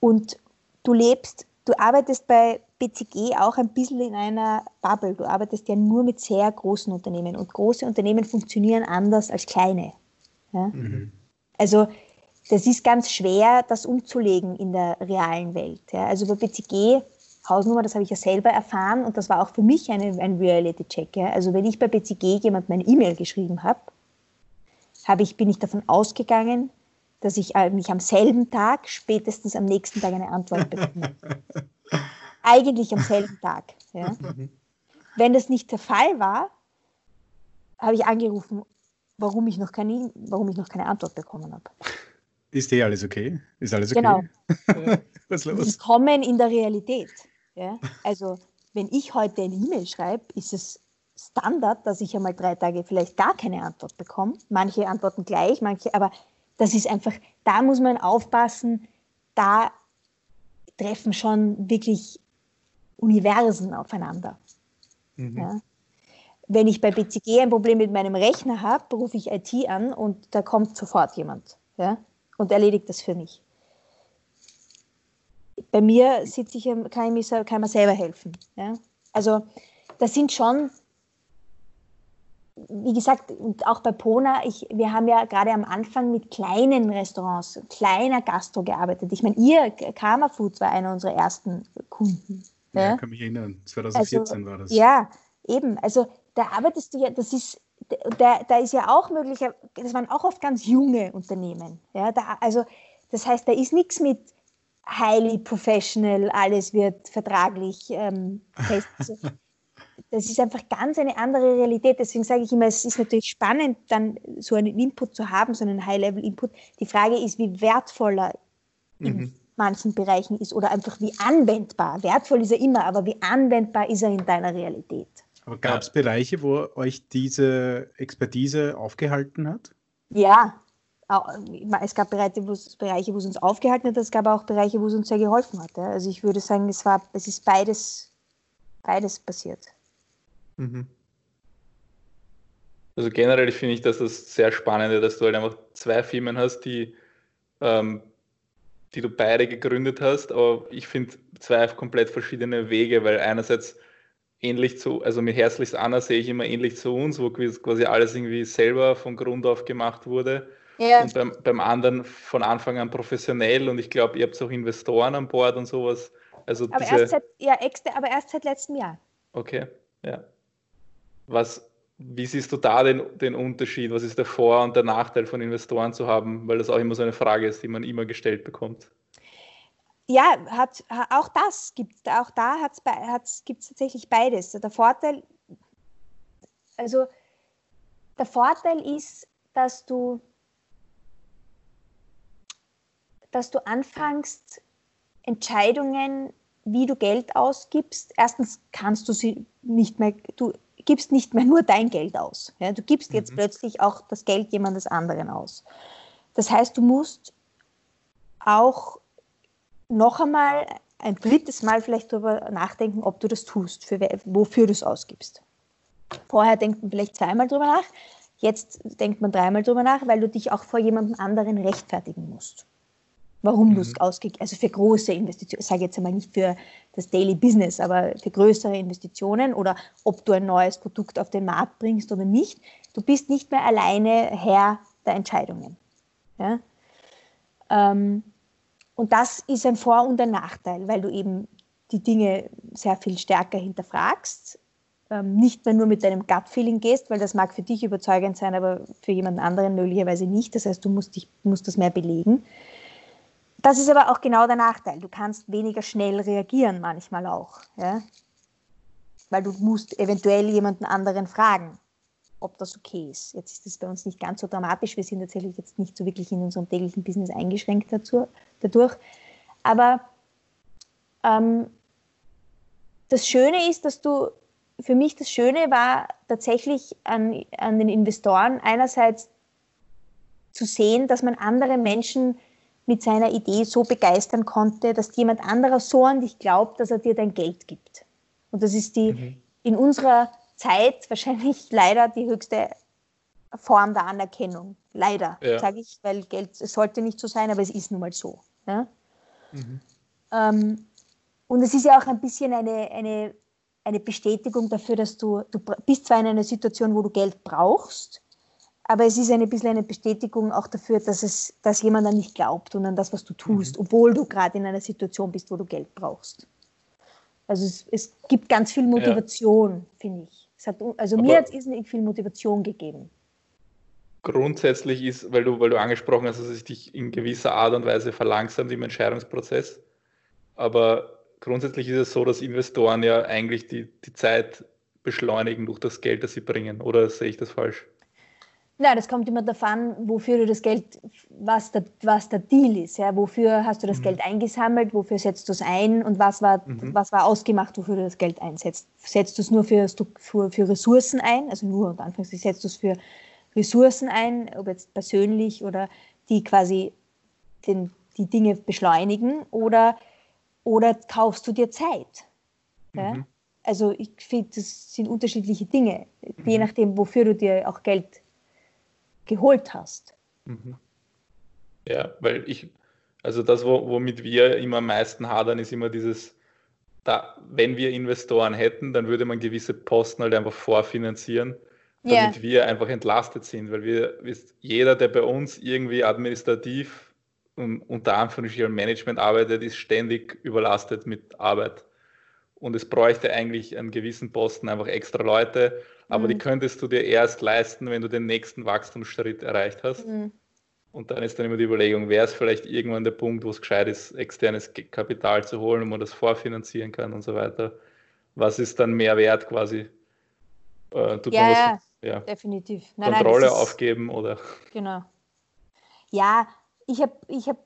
Und du lebst, du arbeitest bei BCG auch ein bisschen in einer Bubble. Du arbeitest ja nur mit sehr großen Unternehmen und große Unternehmen funktionieren anders als kleine. Ja? Mhm. Also das ist ganz schwer, das umzulegen in der realen Welt. Ja? Also bei BCG, Hausnummer, das habe ich ja selber erfahren und das war auch für mich eine, ein Reality-Check. Ja? Also wenn ich bei BCG jemand meine E-Mail geschrieben habe, hab ich, bin ich davon ausgegangen, dass ich äh, mich am selben Tag, spätestens am nächsten Tag eine Antwort bekomme. Eigentlich am selben Tag. Ja. Mhm. Wenn das nicht der Fall war, habe ich angerufen, warum ich noch keine, warum ich noch keine Antwort bekommen habe. Ist eh alles okay? Ist alles okay? Genau. Was los? Willkommen in der Realität. Ja? Also, wenn ich heute eine E-Mail schreibe, ist es Standard, dass ich einmal drei Tage vielleicht gar keine Antwort bekomme. Manche antworten gleich, manche, aber das ist einfach, da muss man aufpassen, da treffen schon wirklich Universen aufeinander. Mhm. Ja. Wenn ich bei BCG ein Problem mit meinem Rechner habe, rufe ich IT an und da kommt sofort jemand ja, und erledigt das für mich. Bei mir sitze ich, kann ich mir, kann mir selber helfen. Ja. Also das sind schon wie gesagt, und auch bei Pona, ich, wir haben ja gerade am Anfang mit kleinen Restaurants, kleiner Gastro gearbeitet. Ich meine, ihr, Karma Foods war einer unserer ersten Kunden. Ja, ja? kann mich erinnern. 2014 also, war das. Ja, eben. Also da arbeitest du ja, das ist, da, da ist ja auch möglich, das waren auch oft ganz junge Unternehmen. Ja, da, also das heißt, da ist nichts mit highly professional, alles wird vertraglich ähm, fest. das ist einfach ganz eine andere Realität. Deswegen sage ich immer, es ist natürlich spannend, dann so einen Input zu haben, so einen High-Level-Input. Die Frage ist, wie wertvoller mhm. in manchen Bereichen ist oder einfach wie anwendbar. Wertvoll ist er immer, aber wie anwendbar ist er in deiner Realität. Aber gab es Bereiche, wo euch diese Expertise aufgehalten hat? Ja, es gab Bereiche, wo es, Bereiche, wo es uns aufgehalten hat, es gab auch Bereiche, wo es uns sehr geholfen hat. Also ich würde sagen, es war, es ist beides, beides passiert. Mhm. Also generell finde ich, dass das sehr spannend, dass du halt einfach zwei Firmen hast, die, ähm, die du beide gegründet hast, aber ich finde zwei komplett verschiedene Wege, weil einerseits ähnlich zu, also mit Herzlichst Anna sehe ich immer ähnlich zu uns, wo quasi alles irgendwie selber von Grund auf gemacht wurde. Ja. Und beim, beim anderen von Anfang an professionell und ich glaube, ihr habt auch Investoren an Bord und sowas. Also aber, diese... erst seit, ja, aber erst seit letztem Jahr. Okay, ja. Was, wie siehst du da den, den Unterschied? Was ist der Vor- und der Nachteil von Investoren zu haben? Weil das auch immer so eine Frage ist, die man immer gestellt bekommt. Ja, hat, auch das gibt es. Auch da gibt es tatsächlich beides. Der Vorteil, also der Vorteil ist, dass du, dass du anfängst, Entscheidungen, wie du Geld ausgibst, erstens kannst du sie nicht mehr, du gibst nicht mehr nur dein Geld aus. Ja, du gibst jetzt mhm. plötzlich auch das Geld jemandes anderen aus. Das heißt, du musst auch noch einmal ein drittes Mal vielleicht darüber nachdenken, ob du das tust, für, wofür du es ausgibst. Vorher denkt man vielleicht zweimal drüber nach, jetzt denkt man dreimal drüber nach, weil du dich auch vor jemandem anderen rechtfertigen musst warum mhm. du es ausgegeben also für große Investitionen, ich sage jetzt einmal nicht für das Daily Business, aber für größere Investitionen oder ob du ein neues Produkt auf den Markt bringst oder nicht. Du bist nicht mehr alleine Herr der Entscheidungen. Ja? Ähm, und das ist ein Vor- und ein Nachteil, weil du eben die Dinge sehr viel stärker hinterfragst, ähm, nicht mehr nur mit deinem Gut-Feeling gehst, weil das mag für dich überzeugend sein, aber für jemand anderen möglicherweise nicht. Das heißt, du musst, dich, musst das mehr belegen. Das ist aber auch genau der Nachteil. Du kannst weniger schnell reagieren manchmal auch. Ja? Weil du musst eventuell jemanden anderen fragen, ob das okay ist. Jetzt ist das bei uns nicht ganz so dramatisch. Wir sind tatsächlich jetzt nicht so wirklich in unserem täglichen Business eingeschränkt dazu, dadurch. Aber ähm, das Schöne ist, dass du, für mich das Schöne war tatsächlich an, an den Investoren einerseits zu sehen, dass man andere Menschen mit seiner Idee so begeistern konnte, dass jemand anderer so an dich glaubt, dass er dir dein Geld gibt. Und das ist die mhm. in unserer Zeit wahrscheinlich leider die höchste Form der Anerkennung. Leider, ja. sage ich, weil Geld, es sollte nicht so sein, aber es ist nun mal so. Ja? Mhm. Ähm, und es ist ja auch ein bisschen eine, eine, eine Bestätigung dafür, dass du, du bist zwar in einer Situation, wo du Geld brauchst, aber es ist ein bisschen eine Bestätigung auch dafür, dass, es, dass jemand an dich glaubt und an das, was du tust, mhm. obwohl du gerade in einer Situation bist, wo du Geld brauchst. Also es, es gibt ganz viel Motivation, ja. finde ich. Hat, also aber mir hat es irrsinnig viel Motivation gegeben. Grundsätzlich ist, weil du, weil du angesprochen hast, dass es dich in gewisser Art und Weise verlangsamt im Entscheidungsprozess. Aber grundsätzlich ist es so, dass Investoren ja eigentlich die, die Zeit beschleunigen durch das Geld, das sie bringen. Oder sehe ich das falsch? Nein, das kommt immer davon, wofür du das Geld, was der, was der Deal ist. Ja? Wofür hast du das mhm. Geld eingesammelt, wofür setzt du es ein und was war, mhm. was war ausgemacht, wofür du das Geld einsetzt. Setzt du es nur für, für, für Ressourcen ein, also nur und Anfangs setzt du es für Ressourcen ein, ob jetzt persönlich oder die quasi den, die Dinge beschleunigen oder oder kaufst du dir Zeit? Ja? Mhm. Also ich finde, das sind unterschiedliche Dinge, mhm. je nachdem, wofür du dir auch Geld geholt hast. Mhm. Ja, weil ich, also das, womit wir immer am meisten hadern, ist immer dieses, da, wenn wir Investoren hätten, dann würde man gewisse Posten halt einfach vorfinanzieren, damit yeah. wir einfach entlastet sind, weil wir, jeder, der bei uns irgendwie administrativ unter Anführungsstrichen Management arbeitet, ist ständig überlastet mit Arbeit. Und es bräuchte eigentlich an gewissen Posten einfach extra Leute, aber mhm. die könntest du dir erst leisten, wenn du den nächsten Wachstumsschritt erreicht hast. Mhm. Und dann ist dann immer die Überlegung, wäre es vielleicht irgendwann der Punkt, wo es gescheit ist, externes Kapital zu holen, wo man das vorfinanzieren kann und so weiter. Was ist dann mehr wert quasi? Äh, tut ja, man was, ja, definitiv. Nein, Kontrolle nein, aufgeben oder? Genau. Ja, ich habe, ich habe,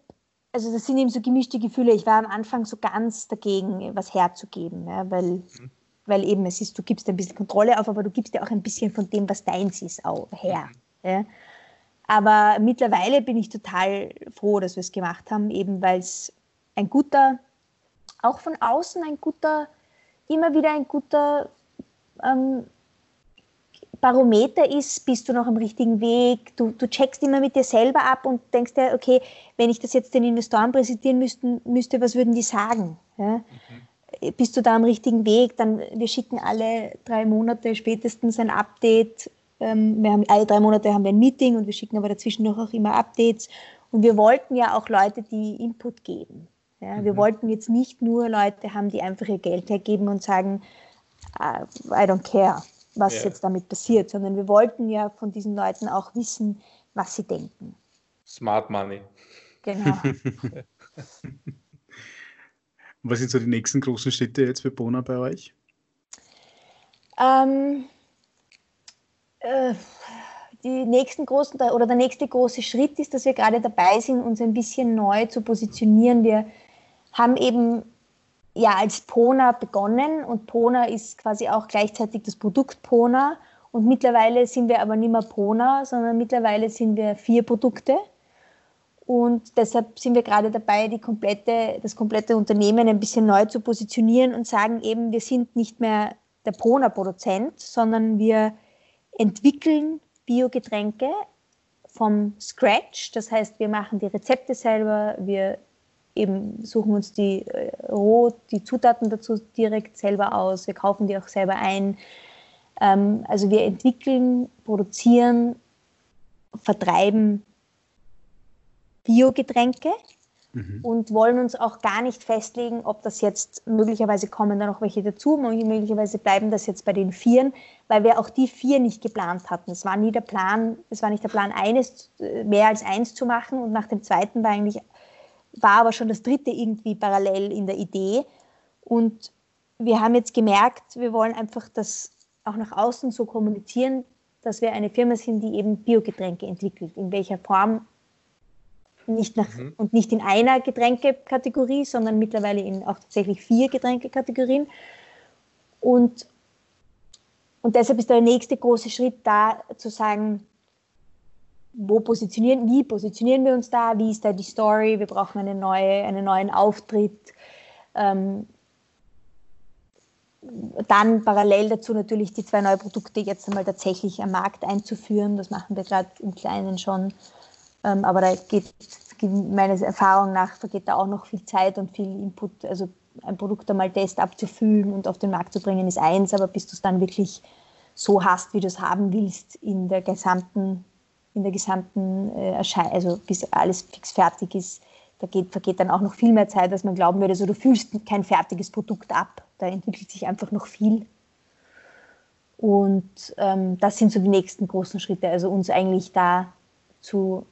also das sind eben so gemischte Gefühle. Ich war am Anfang so ganz dagegen, was herzugeben, ja, weil, mhm. Weil eben es ist, du gibst ein bisschen Kontrolle auf, aber du gibst ja auch ein bisschen von dem, was deins ist, auch her. Mhm. Ja. Aber mittlerweile bin ich total froh, dass wir es gemacht haben, eben weil es ein guter, auch von außen ein guter, immer wieder ein guter ähm, Barometer ist, bist du noch am richtigen Weg, du, du checkst immer mit dir selber ab und denkst dir, okay, wenn ich das jetzt den Investoren präsentieren müssten, müsste, was würden die sagen? Ja? Mhm. Bist du da am richtigen Weg? Dann, wir schicken alle drei Monate spätestens ein Update. Ähm, wir haben, alle drei Monate haben wir ein Meeting und wir schicken aber dazwischen noch auch immer Updates. Und wir wollten ja auch Leute, die Input geben. Ja? Mhm. Wir wollten jetzt nicht nur Leute haben, die einfach ihr Geld hergeben und sagen, ah, I don't care was ja. jetzt damit passiert, sondern wir wollten ja von diesen Leuten auch wissen, was sie denken. Smart Money. Genau. was sind so die nächsten großen Schritte jetzt für Bona bei euch? Ähm, äh, die nächsten großen oder der nächste große Schritt ist, dass wir gerade dabei sind, uns ein bisschen neu zu positionieren. Wir haben eben ja als Pona begonnen und Pona ist quasi auch gleichzeitig das Produkt Pona. Und mittlerweile sind wir aber nicht mehr Pona, sondern mittlerweile sind wir vier Produkte. Und deshalb sind wir gerade dabei, die komplette, das komplette Unternehmen ein bisschen neu zu positionieren und sagen eben, wir sind nicht mehr der Pona-Produzent, sondern wir entwickeln Biogetränke vom Scratch. Das heißt, wir machen die Rezepte selber, wir eben suchen uns die äh, roh, die Zutaten dazu direkt selber aus. Wir kaufen die auch selber ein. Ähm, also wir entwickeln, produzieren, vertreiben Biogetränke mhm. und wollen uns auch gar nicht festlegen, ob das jetzt möglicherweise kommen da noch welche dazu, möglicherweise bleiben das jetzt bei den Vieren, weil wir auch die vier nicht geplant hatten. Es war nie der Plan, es war nicht der Plan, eines äh, mehr als eins zu machen und nach dem zweiten war eigentlich war aber schon das dritte irgendwie parallel in der Idee. Und wir haben jetzt gemerkt, wir wollen einfach das auch nach außen so kommunizieren, dass wir eine Firma sind, die eben Biogetränke entwickelt. In welcher Form nicht nach, mhm. und nicht in einer Getränkekategorie, sondern mittlerweile in auch tatsächlich vier Getränkekategorien. Und, und deshalb ist der nächste große Schritt da zu sagen, wo positionieren, wie positionieren wir uns da, wie ist da die Story, wir brauchen eine neue, einen neuen Auftritt. Ähm, dann parallel dazu natürlich die zwei neue Produkte jetzt einmal tatsächlich am Markt einzuführen. Das machen wir gerade im Kleinen schon. Ähm, aber da geht, meines Erfahrung nach, vergeht da auch noch viel Zeit und viel Input. Also ein Produkt einmal Test abzufüllen und auf den Markt zu bringen, ist eins, aber bis du es dann wirklich so hast, wie du es haben willst, in der gesamten, in der gesamten äh, Erscheinung, also bis alles fix fertig ist, da geht, vergeht dann auch noch viel mehr Zeit, als man glauben würde. Also du fühlst kein fertiges Produkt ab. Da entwickelt sich einfach noch viel. Und ähm, das sind so die nächsten großen Schritte, also uns eigentlich da zu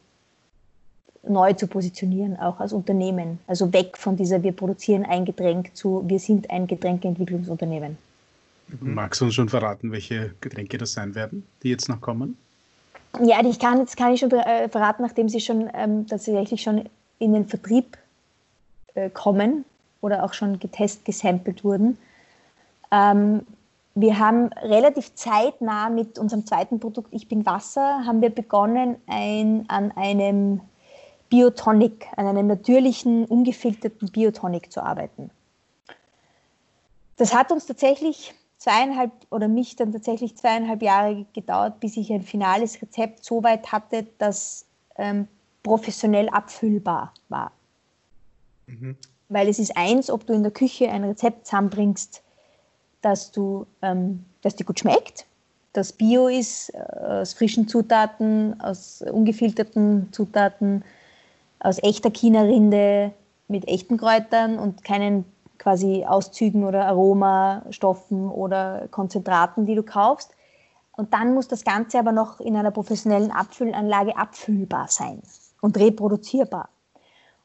neu zu positionieren, auch als Unternehmen. Also weg von dieser wir produzieren ein Getränk zu wir sind ein Getränkeentwicklungsunternehmen. Mhm. Magst du uns schon verraten, welche Getränke das sein werden, die jetzt noch kommen? Ja, die kann, das kann ich schon äh, verraten, nachdem sie schon ähm, tatsächlich schon in den Vertrieb äh, kommen oder auch schon getestet, gesampelt wurden. Ähm, wir haben relativ zeitnah mit unserem zweiten Produkt Ich bin Wasser, haben wir begonnen, ein, an einem Biotonic, an einem natürlichen, ungefilterten Biotonic zu arbeiten. Das hat uns tatsächlich zweieinhalb oder mich dann tatsächlich zweieinhalb Jahre gedauert, bis ich ein finales Rezept so weit hatte, dass ähm, professionell abfüllbar war. Mhm. Weil es ist eins, ob du in der Küche ein Rezept zusammenbringst, dass du, ähm, das dir gut schmeckt, das Bio ist, äh, aus frischen Zutaten, aus ungefilterten Zutaten, aus echter China-Rinde mit echten Kräutern und keinen quasi Auszügen oder Aromastoffen oder Konzentraten, die du kaufst. Und dann muss das Ganze aber noch in einer professionellen Abfüllanlage abfüllbar sein und reproduzierbar.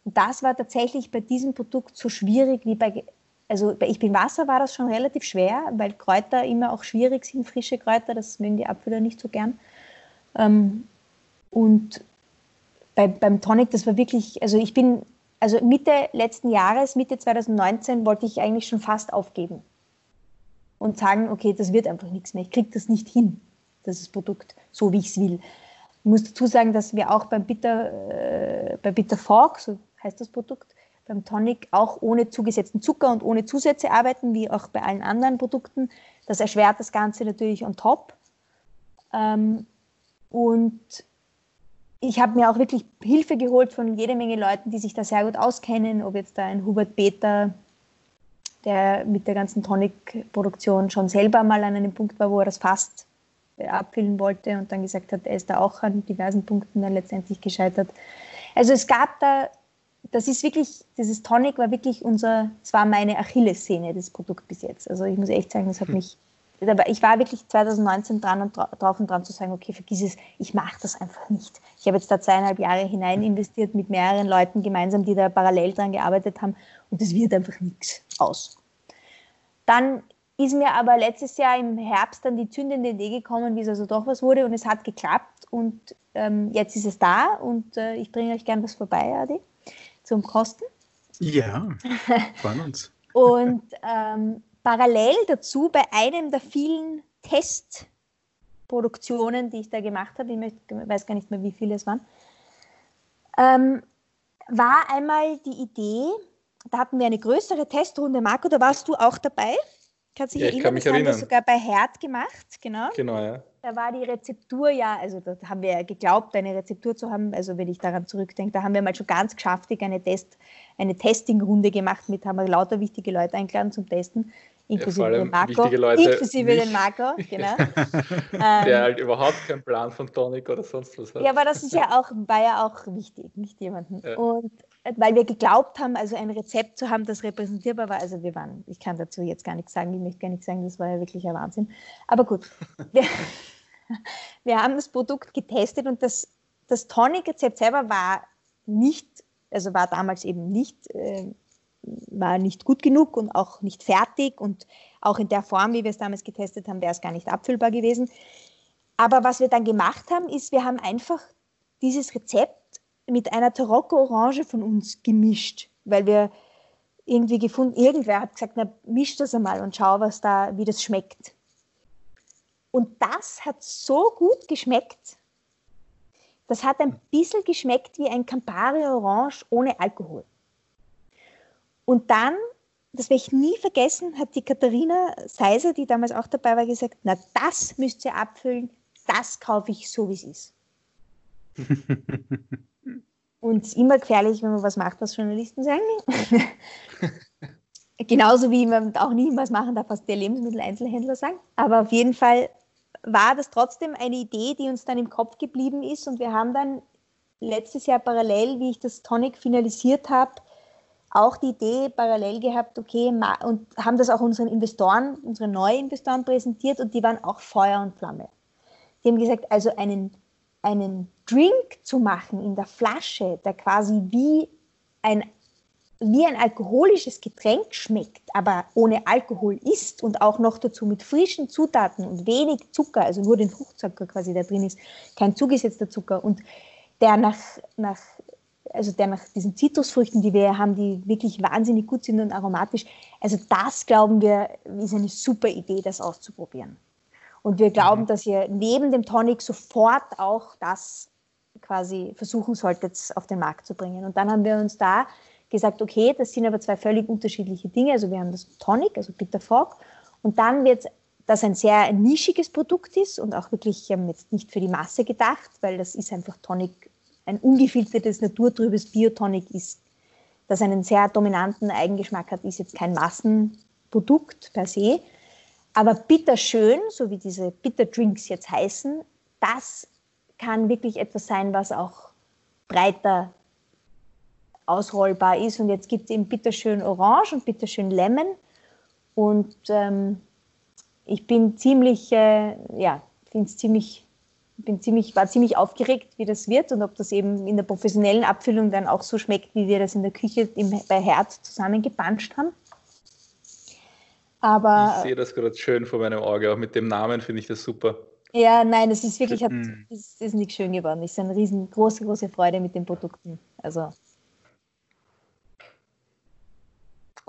Und das war tatsächlich bei diesem Produkt so schwierig wie bei, also bei Ich bin Wasser war das schon relativ schwer, weil Kräuter immer auch schwierig sind, frische Kräuter, das mögen die Abfüller nicht so gern. Ähm, und bei, beim Tonic, das war wirklich, also ich bin also Mitte letzten Jahres, Mitte 2019, wollte ich eigentlich schon fast aufgeben und sagen, okay, das wird einfach nichts mehr. Ich kriege das nicht hin, das Produkt, so wie ich es will. Ich muss dazu sagen, dass wir auch beim Bitter, äh, bei Bitter Fork, so heißt das Produkt, beim Tonic auch ohne zugesetzten Zucker und ohne Zusätze arbeiten, wie auch bei allen anderen Produkten. Das erschwert das Ganze natürlich on top. Ähm, und ich habe mir auch wirklich Hilfe geholt von jede Menge Leuten, die sich da sehr gut auskennen, ob jetzt da ein Hubert Peter, der mit der ganzen Tonic-Produktion schon selber mal an einem Punkt war, wo er das fast äh, abfüllen wollte und dann gesagt hat, er ist da auch an diversen Punkten dann letztendlich gescheitert. Also es gab da, das ist wirklich, dieses Tonic war wirklich unser, es war meine Achillessehne, das Produkt bis jetzt. Also ich muss echt sagen, das hat hm. mich aber ich war wirklich 2019 dran und drauf und dran zu sagen, okay, vergiss es, ich mache das einfach nicht. Ich habe jetzt da zweieinhalb Jahre hinein investiert mit mehreren Leuten gemeinsam, die da parallel dran gearbeitet haben und es wird einfach nichts aus. Dann ist mir aber letztes Jahr im Herbst dann die zündende Idee gekommen, wie es also doch was wurde und es hat geklappt und ähm, jetzt ist es da und äh, ich bringe euch gern was vorbei, Adi, zum Kosten. Ja, freuen uns. und ähm, parallel dazu bei einem der vielen Testproduktionen, die ich da gemacht habe, ich weiß gar nicht mehr, wie viele es waren, ähm, war einmal die Idee, da hatten wir eine größere Testrunde, Marco, da warst du auch dabei. Kannst dich ja, erinnern, kann mich das erinnern. haben wir sogar bei Herd gemacht, genau. Genau, ja. Da war die Rezeptur ja, also da haben wir ja geglaubt, eine Rezeptur zu haben. Also wenn ich daran zurückdenke, da haben wir mal schon ganz geschafft, eine Test, eine Testing-Runde gemacht mit, haben wir lauter wichtige Leute eingeladen zum Testen inklusive ja, den Marco. Inklusive den Marco, genau. Der halt überhaupt keinen Plan von Tonic oder sonst was hat. Ja, aber das ist ja auch, war ja auch wichtig, nicht jemanden. Ja. Und weil wir geglaubt haben, also ein Rezept zu haben, das repräsentierbar war. Also wir waren, ich kann dazu jetzt gar nichts sagen, ich möchte gar nichts sagen, das war ja wirklich ein Wahnsinn. Aber gut, wir, wir haben das Produkt getestet und das, das Tonic-Rezept selber war nicht, also war damals eben nicht äh, war nicht gut genug und auch nicht fertig und auch in der Form, wie wir es damals getestet haben, wäre es gar nicht abfüllbar gewesen. Aber was wir dann gemacht haben, ist, wir haben einfach dieses Rezept mit einer Tarocco-Orange von uns gemischt, weil wir irgendwie gefunden, irgendwer hat gesagt, na, misch das einmal und schau, was da, wie das schmeckt. Und das hat so gut geschmeckt, das hat ein bisschen geschmeckt wie ein Campari Orange ohne Alkohol. Und dann, das werde ich nie vergessen, hat die Katharina Seiser, die damals auch dabei war, gesagt, na das müsst ihr abfüllen, das kaufe ich so, wie es ist. Und es ist immer gefährlich, wenn man was macht, was Journalisten sagen. Genauso wie man auch nie was machen darf, was der Lebensmitteleinzelhändler sagen. Aber auf jeden Fall war das trotzdem eine Idee, die uns dann im Kopf geblieben ist. Und wir haben dann letztes Jahr parallel, wie ich das Tonic finalisiert habe, auch die Idee parallel gehabt, okay, und haben das auch unseren Investoren, unseren neuen Investoren präsentiert und die waren auch Feuer und Flamme. Die haben gesagt, also einen, einen Drink zu machen in der Flasche, der quasi wie ein wie ein alkoholisches Getränk schmeckt, aber ohne Alkohol ist und auch noch dazu mit frischen Zutaten und wenig Zucker, also nur den Fruchtzucker quasi da drin ist, kein zugesetzter Zucker und der nach, nach, also der nach diesen Zitrusfrüchten, die wir haben, die wirklich wahnsinnig gut sind und aromatisch, also das glauben wir, ist eine super Idee, das auszuprobieren. Und wir glauben, mhm. dass ihr neben dem Tonic sofort auch das quasi versuchen solltet, auf den Markt zu bringen. Und dann haben wir uns da gesagt, okay, das sind aber zwei völlig unterschiedliche Dinge. Also wir haben das Tonic, also Bitter Fog, und dann wird das ein sehr nischiges Produkt ist und auch wirklich ähm, jetzt nicht für die Masse gedacht, weil das ist einfach Tonic, ein ungefiltertes, naturtrübes Biotonic ist, das einen sehr dominanten Eigengeschmack hat, ist jetzt kein Massenprodukt per se. Aber bitterschön, so wie diese Bitterdrinks jetzt heißen, das kann wirklich etwas sein, was auch breiter ausrollbar ist. Und jetzt gibt es eben bitterschön Orange und bitterschön Lemon. Und ähm, ich bin ziemlich, äh, ja, finde ziemlich, bin ziemlich, war ziemlich aufgeregt, wie das wird und ob das eben in der professionellen Abfüllung dann auch so schmeckt, wie wir das in der Küche im, bei Herz zusammengepanscht haben. Aber, ich sehe das gerade schön vor meinem Auge, auch mit dem Namen finde ich das super. Ja, nein, es ist wirklich, hat, mm. es ist nicht schön geworden. Es ist eine riesen, große, große Freude mit den Produkten. Also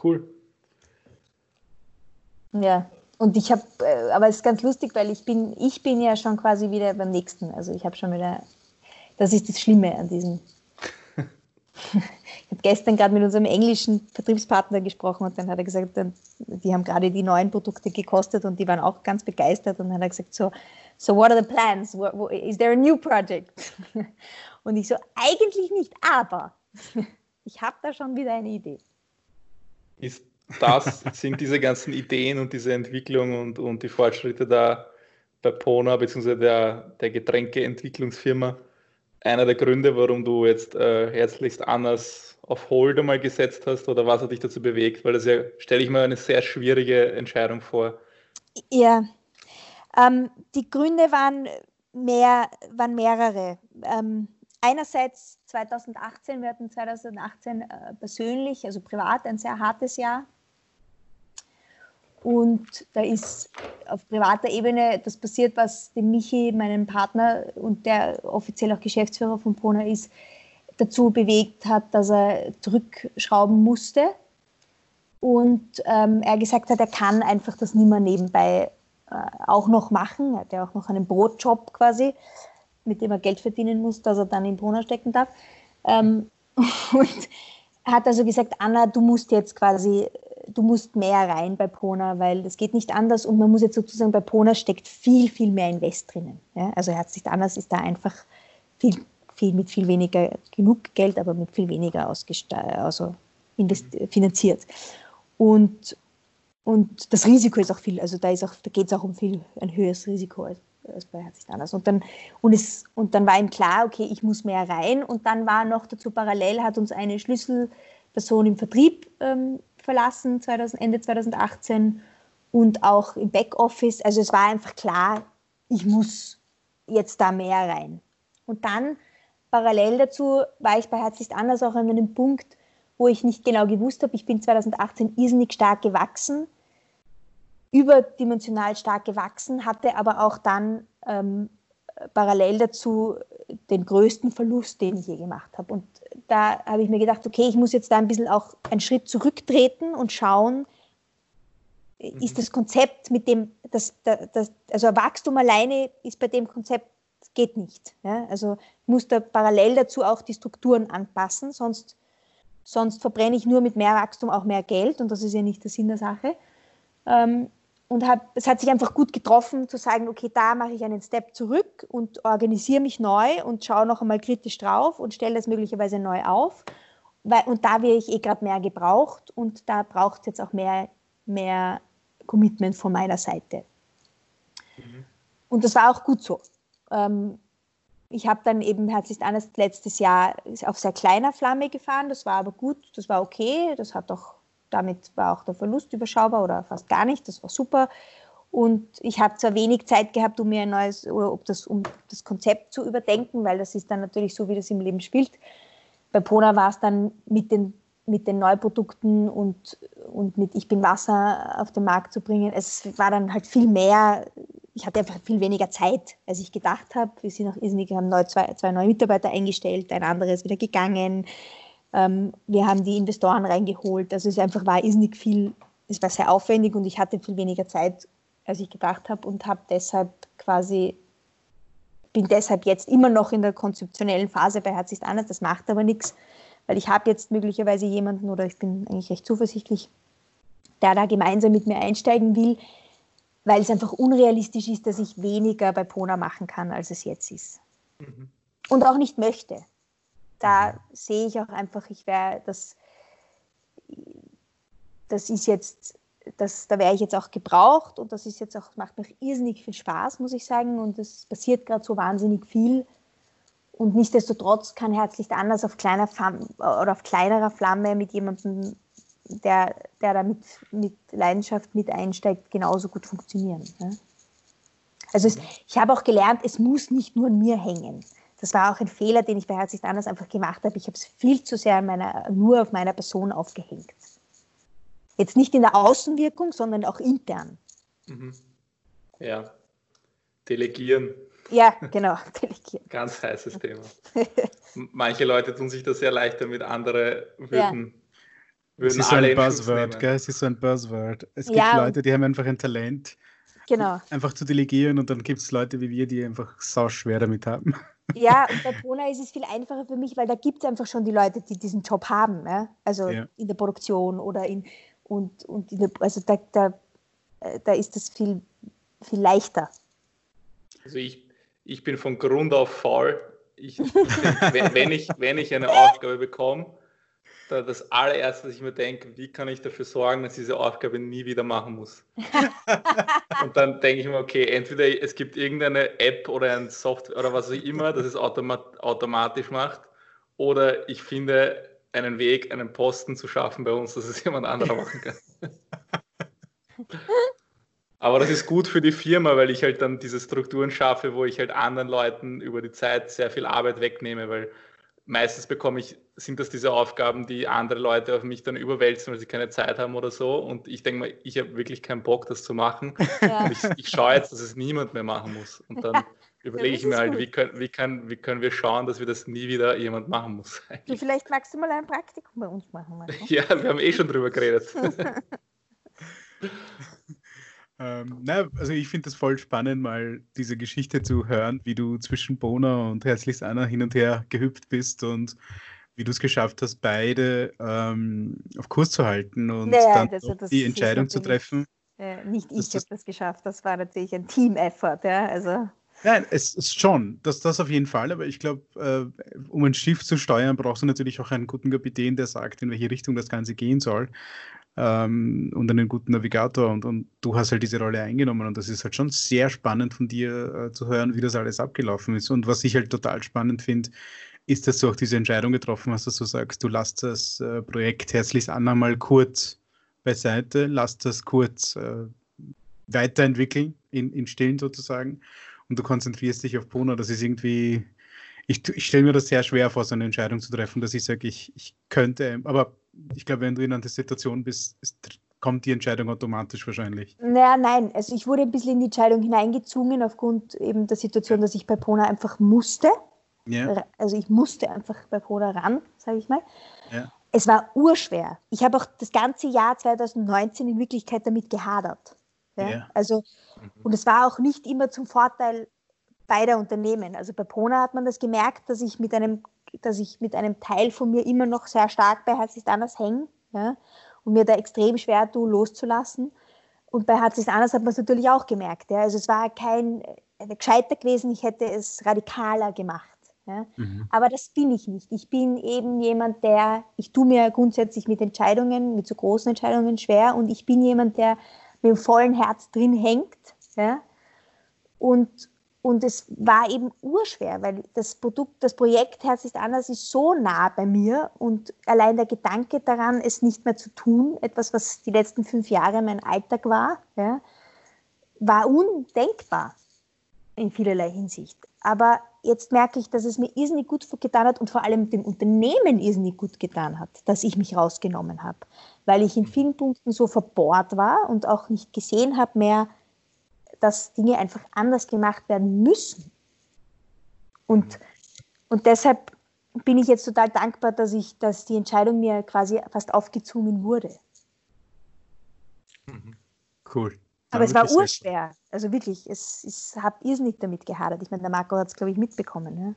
Cool. Ja, und ich habe, äh, aber es ist ganz lustig, weil ich bin, ich bin ja schon quasi wieder beim nächsten. Also ich habe schon wieder, das ist das Schlimme an diesem. habe gestern gerade mit unserem englischen Vertriebspartner gesprochen und dann hat er gesagt, die haben gerade die neuen Produkte gekostet und die waren auch ganz begeistert und dann hat er gesagt, so, so what are the plans? Is there a new project? Und ich so, eigentlich nicht, aber ich habe da schon wieder eine Idee ist das, sind diese ganzen Ideen und diese Entwicklung und, und die Fortschritte da bei Pona bzw. der, der Getränkeentwicklungsfirma einer der Gründe, warum du jetzt äh, herzlichst anders auf Hold einmal gesetzt hast oder was hat dich dazu bewegt? Weil das ja, stelle ich mir eine sehr schwierige Entscheidung vor. Ja, ähm, die Gründe waren, mehr, waren mehrere. Ähm, einerseits 2018, wir hatten 2018 äh, persönlich, also privat, ein sehr hartes Jahr. Und da ist auf privater Ebene das passiert, was dem Michi, meinem Partner und der offiziell auch Geschäftsführer von Pona ist, dazu bewegt hat, dass er zurückschrauben musste. Und ähm, er gesagt hat, er kann einfach das nicht mehr nebenbei äh, auch noch machen. Er hat ja auch noch einen Brotjob quasi mit dem er Geld verdienen muss, dass er dann in Brunner stecken darf. Ähm, und hat also gesagt, Anna, du musst jetzt quasi, du musst mehr rein bei Pona, weil das geht nicht anders und man muss jetzt sozusagen bei Pona steckt viel, viel mehr Invest drinnen. Ja? Also herzlich anders ist da einfach viel, viel mit viel weniger, genug Geld, aber mit viel weniger also finanziert. Und, und das Risiko ist auch viel, also da, da geht es auch um viel, ein höheres Risiko als das bei Herzlich anders. Und dann, und, es, und dann war ihm klar, okay, ich muss mehr rein. Und dann war noch dazu parallel, hat uns eine Schlüsselperson im Vertrieb ähm, verlassen, 2000, Ende 2018 und auch im Backoffice. Also es war einfach klar, ich muss jetzt da mehr rein. Und dann parallel dazu war ich bei Herzlich anders auch an einem Punkt, wo ich nicht genau gewusst habe, ich bin 2018 irrsinnig stark gewachsen überdimensional stark gewachsen, hatte aber auch dann ähm, parallel dazu den größten Verlust, den ich je gemacht habe. Und da habe ich mir gedacht, okay, ich muss jetzt da ein bisschen auch einen Schritt zurücktreten und schauen, ist das Konzept mit dem, das, das, also Wachstum alleine ist bei dem Konzept geht nicht. Ja? Also ich muss da parallel dazu auch die Strukturen anpassen, sonst, sonst verbrenne ich nur mit mehr Wachstum auch mehr Geld und das ist ja nicht der Sinn der Sache. Ähm, und hab, es hat sich einfach gut getroffen zu sagen, okay, da mache ich einen Step zurück und organisiere mich neu und schaue noch einmal kritisch drauf und stelle das möglicherweise neu auf. Weil, und da wäre ich eh gerade mehr gebraucht und da braucht es jetzt auch mehr, mehr Commitment von meiner Seite. Mhm. Und das war auch gut so. Ähm, ich habe dann eben herzlich anders letztes Jahr auf sehr kleiner Flamme gefahren, das war aber gut, das war okay, das hat auch damit war auch der Verlust überschaubar oder fast gar nicht. Das war super. Und ich habe zwar wenig Zeit gehabt, um mir ein neues, ob das, um das Konzept zu überdenken, weil das ist dann natürlich so, wie das im Leben spielt. Bei Pona war es dann mit den, mit den Neuprodukten und, und mit Ich bin Wasser auf den Markt zu bringen. Es war dann halt viel mehr, ich hatte einfach viel weniger Zeit, als ich gedacht habe. Wir sind auch irrsinnig, haben neu, zwei, zwei neue Mitarbeiter eingestellt, ein anderer ist wieder gegangen. Ähm, wir haben die Investoren reingeholt. Also es einfach war irrsinnig viel, es war sehr aufwendig und ich hatte viel weniger Zeit, als ich gedacht habe und habe deshalb quasi, bin deshalb jetzt immer noch in der konzeptionellen Phase bei Herz ist anders. Das macht aber nichts, weil ich habe jetzt möglicherweise jemanden oder ich bin eigentlich recht zuversichtlich, der da gemeinsam mit mir einsteigen will, weil es einfach unrealistisch ist, dass ich weniger bei Pona machen kann, als es jetzt ist. Mhm. Und auch nicht möchte da sehe ich auch einfach, ich wäre, das, das ist jetzt, das, da wäre ich jetzt auch gebraucht und das ist jetzt auch, macht mir irrsinnig viel Spaß, muss ich sagen. Und es passiert gerade so wahnsinnig viel. Und nichtsdestotrotz kann Herzlicht anders auf kleiner Flamme oder auf kleinerer Flamme mit jemandem, der, der da mit, mit Leidenschaft mit einsteigt, genauso gut funktionieren. Ne? Also es, ich habe auch gelernt, es muss nicht nur an mir hängen das war auch ein Fehler, den ich bei Herzlich anders einfach gemacht habe. Ich habe es viel zu sehr meiner, nur auf meiner Person aufgehängt. Jetzt nicht in der Außenwirkung, sondern auch intern. Mhm. Ja, delegieren. Ja, genau, delegieren. Ganz heißes Thema. Manche Leute tun sich das sehr leicht damit, andere würden. Ja. Würden es ist alle ein Buzzword, gell? Es ist so ein Buzzword. Es gibt ja, Leute, die haben einfach ein Talent, genau. einfach zu delegieren und dann gibt es Leute wie wir, die einfach sau schwer damit haben. Ja, und bei Bona ist es viel einfacher für mich, weil da gibt es einfach schon die Leute, die diesen Job haben. Ja? Also ja. in der Produktion oder in und, und in der, also da, da, da ist das viel, viel leichter. Also ich, ich bin von Grund auf faul. Ich, wenn, ich, wenn ich eine Aufgabe bekomme, das allererste, was ich mir denke, wie kann ich dafür sorgen, dass ich diese Aufgabe nie wieder machen muss. und dann denke ich mir, okay, entweder es gibt irgendeine App oder ein Software oder was auch immer, das es automat automatisch macht, oder ich finde einen Weg, einen Posten zu schaffen bei uns, dass es jemand anderer machen kann. Aber das ist gut für die Firma, weil ich halt dann diese Strukturen schaffe, wo ich halt anderen Leuten über die Zeit sehr viel Arbeit wegnehme, weil meistens bekomme ich, sind das diese Aufgaben, die andere Leute auf mich dann überwälzen, weil sie keine Zeit haben oder so. Und ich denke mal, ich habe wirklich keinen Bock, das zu machen. Ja. Ich, ich, schaue jetzt, dass es niemand mehr machen muss. Und dann überlege ich mir halt, wie können, wie, können, wie können wir schauen, dass wir das nie wieder jemand machen muss. Du, vielleicht magst du mal ein Praktikum bei uns machen. Marco. Ja, wir haben eh schon drüber geredet. Ähm, na, also ich finde es voll spannend, mal diese Geschichte zu hören, wie du zwischen Bona und Herzlichst Anna hin und her gehüpft bist und wie du es geschafft hast, beide ähm, auf Kurs zu halten und naja, dann also die Entscheidung zu treffen. Äh, nicht ich habe das geschafft, das war natürlich ein Team-Effort. Ja, also. Nein, es ist schon, das, das auf jeden Fall, aber ich glaube, äh, um ein Schiff zu steuern, brauchst du natürlich auch einen guten Kapitän, der sagt, in welche Richtung das Ganze gehen soll ähm, und einen guten Navigator und, und du hast halt diese Rolle eingenommen und das ist halt schon sehr spannend von dir äh, zu hören, wie das alles abgelaufen ist. Und was ich halt total spannend finde, ist, dass du auch diese Entscheidung getroffen hast, dass du sagst, du lass das äh, Projekt Herzlichst Anna mal kurz beiseite, lass das kurz äh, weiterentwickeln, in, in Stillen sozusagen, und du konzentrierst dich auf Pona. Das ist irgendwie, ich, ich stelle mir das sehr schwer vor, so eine Entscheidung zu treffen, dass ich sage, ich, ich könnte, aber ich glaube, wenn du in einer Situation bist, ist, kommt die Entscheidung automatisch wahrscheinlich. Naja, nein, also ich wurde ein bisschen in die Entscheidung hineingezwungen aufgrund eben der Situation, dass ich bei Pona einfach musste. Ja. Also ich musste einfach bei Pona ran, sage ich mal. Ja. Es war urschwer. Ich habe auch das ganze Jahr 2019 in Wirklichkeit damit gehadert. Ja? ja. Also, mhm. und es war auch nicht immer zum Vorteil beider Unternehmen. Also bei Pona hat man das gemerkt, dass ich mit einem, dass ich mit einem Teil von mir immer noch sehr stark bei Herzlich anders hänge ja, und mir da extrem schwer tue, loszulassen. Und bei Herzlich anders hat man es natürlich auch gemerkt. Ja. Also es war kein äh, gescheiter gewesen, ich hätte es radikaler gemacht. Ja. Mhm. Aber das bin ich nicht. Ich bin eben jemand, der, ich tue mir grundsätzlich mit Entscheidungen, mit so großen Entscheidungen schwer und ich bin jemand, der mit dem vollen Herz drin hängt. Ja. Und, und es war eben urschwer, weil das Produkt, das Projekt Herz ist anders ist so nah bei mir und allein der Gedanke daran, es nicht mehr zu tun, etwas, was die letzten fünf Jahre mein Alltag war, ja, war undenkbar in vielerlei Hinsicht. Aber jetzt merke ich, dass es mir irrsinnig gut getan hat und vor allem dem Unternehmen irrsinnig gut getan hat, dass ich mich rausgenommen habe, weil ich in vielen Punkten so verbohrt war und auch nicht gesehen habe mehr, dass Dinge einfach anders gemacht werden müssen. Und, und deshalb bin ich jetzt total dankbar, dass, ich, dass die Entscheidung mir quasi fast aufgezwungen wurde. Mhm. Cool. Aber es war urschwer. Also wirklich, es, ich habe irrsinnig damit gehadert. Ich meine, der Marco hat es, glaube ich, mitbekommen. Ja?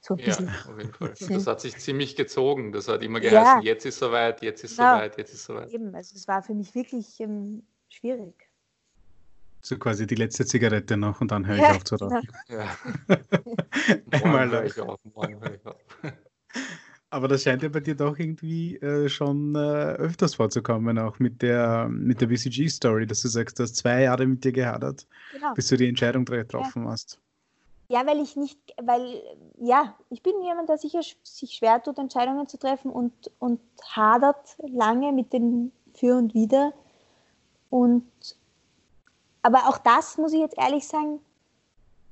So ja, auf jeden Fall. Das hat sich ziemlich gezogen. Das hat immer geheißen, ja. jetzt ist soweit, jetzt ist genau. soweit, jetzt ist soweit. Eben, also es war für mich wirklich ähm, schwierig. So quasi die letzte Zigarette noch und dann höre ich ja, auf zu rauchen. Genau. Ja. Einmal höre ich auf, morgen höre ich auf. Aber das scheint ja bei dir doch irgendwie äh, schon äh, öfters vorzukommen, auch mit der, mit der BCG-Story, dass du sagst, du hast zwei Jahre mit dir gehadert, genau. bis du die Entscheidung getroffen ja. hast. Ja, weil ich nicht, weil, ja, ich bin jemand, der sicher sich schwer tut, Entscheidungen zu treffen und, und hadert lange mit dem Für und Wider. Und aber auch das, muss ich jetzt ehrlich sagen,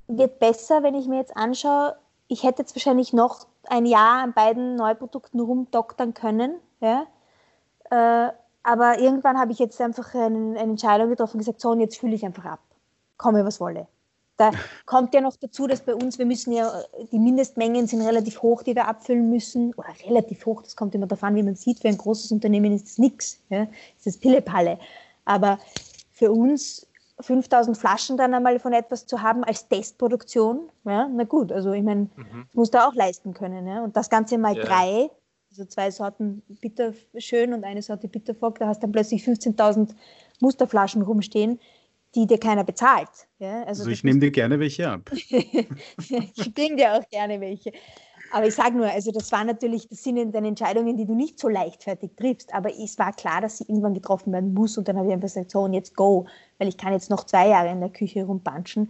wird besser, wenn ich mir jetzt anschaue, ich hätte jetzt wahrscheinlich noch ein Jahr an beiden Neuprodukten rumdoktern können. Ja? Äh, aber irgendwann habe ich jetzt einfach einen, eine Entscheidung getroffen und gesagt, so, und jetzt fühle ich einfach ab. Komme, was wolle. Da kommt ja noch dazu, dass bei uns, wir müssen ja, die Mindestmengen sind relativ hoch, die wir abfüllen müssen. Oder relativ hoch, das kommt immer davon, wie man sieht. Für ein großes Unternehmen ist das nichts. Ja? Das ist Pillepalle. Aber für uns 5000 Flaschen dann einmal von etwas zu haben als Testproduktion, ja, na gut, also ich meine, mhm. musst du auch leisten können. Ja? Und das Ganze mal ja. drei, also zwei Sorten Bitterschön und eine Sorte Bitterfock, da hast du dann plötzlich 15.000 Musterflaschen rumstehen, die dir keiner bezahlt. Ja? Also, also ich nehme dir gerne welche ab. ich bringe dir auch gerne welche. Aber ich sage nur, also das war natürlich, das sind dann Entscheidungen, die du nicht so leichtfertig triffst, aber es war klar, dass sie irgendwann getroffen werden muss und dann habe ich einfach gesagt, so und jetzt go, weil ich kann jetzt noch zwei Jahre in der Küche rumpanschen.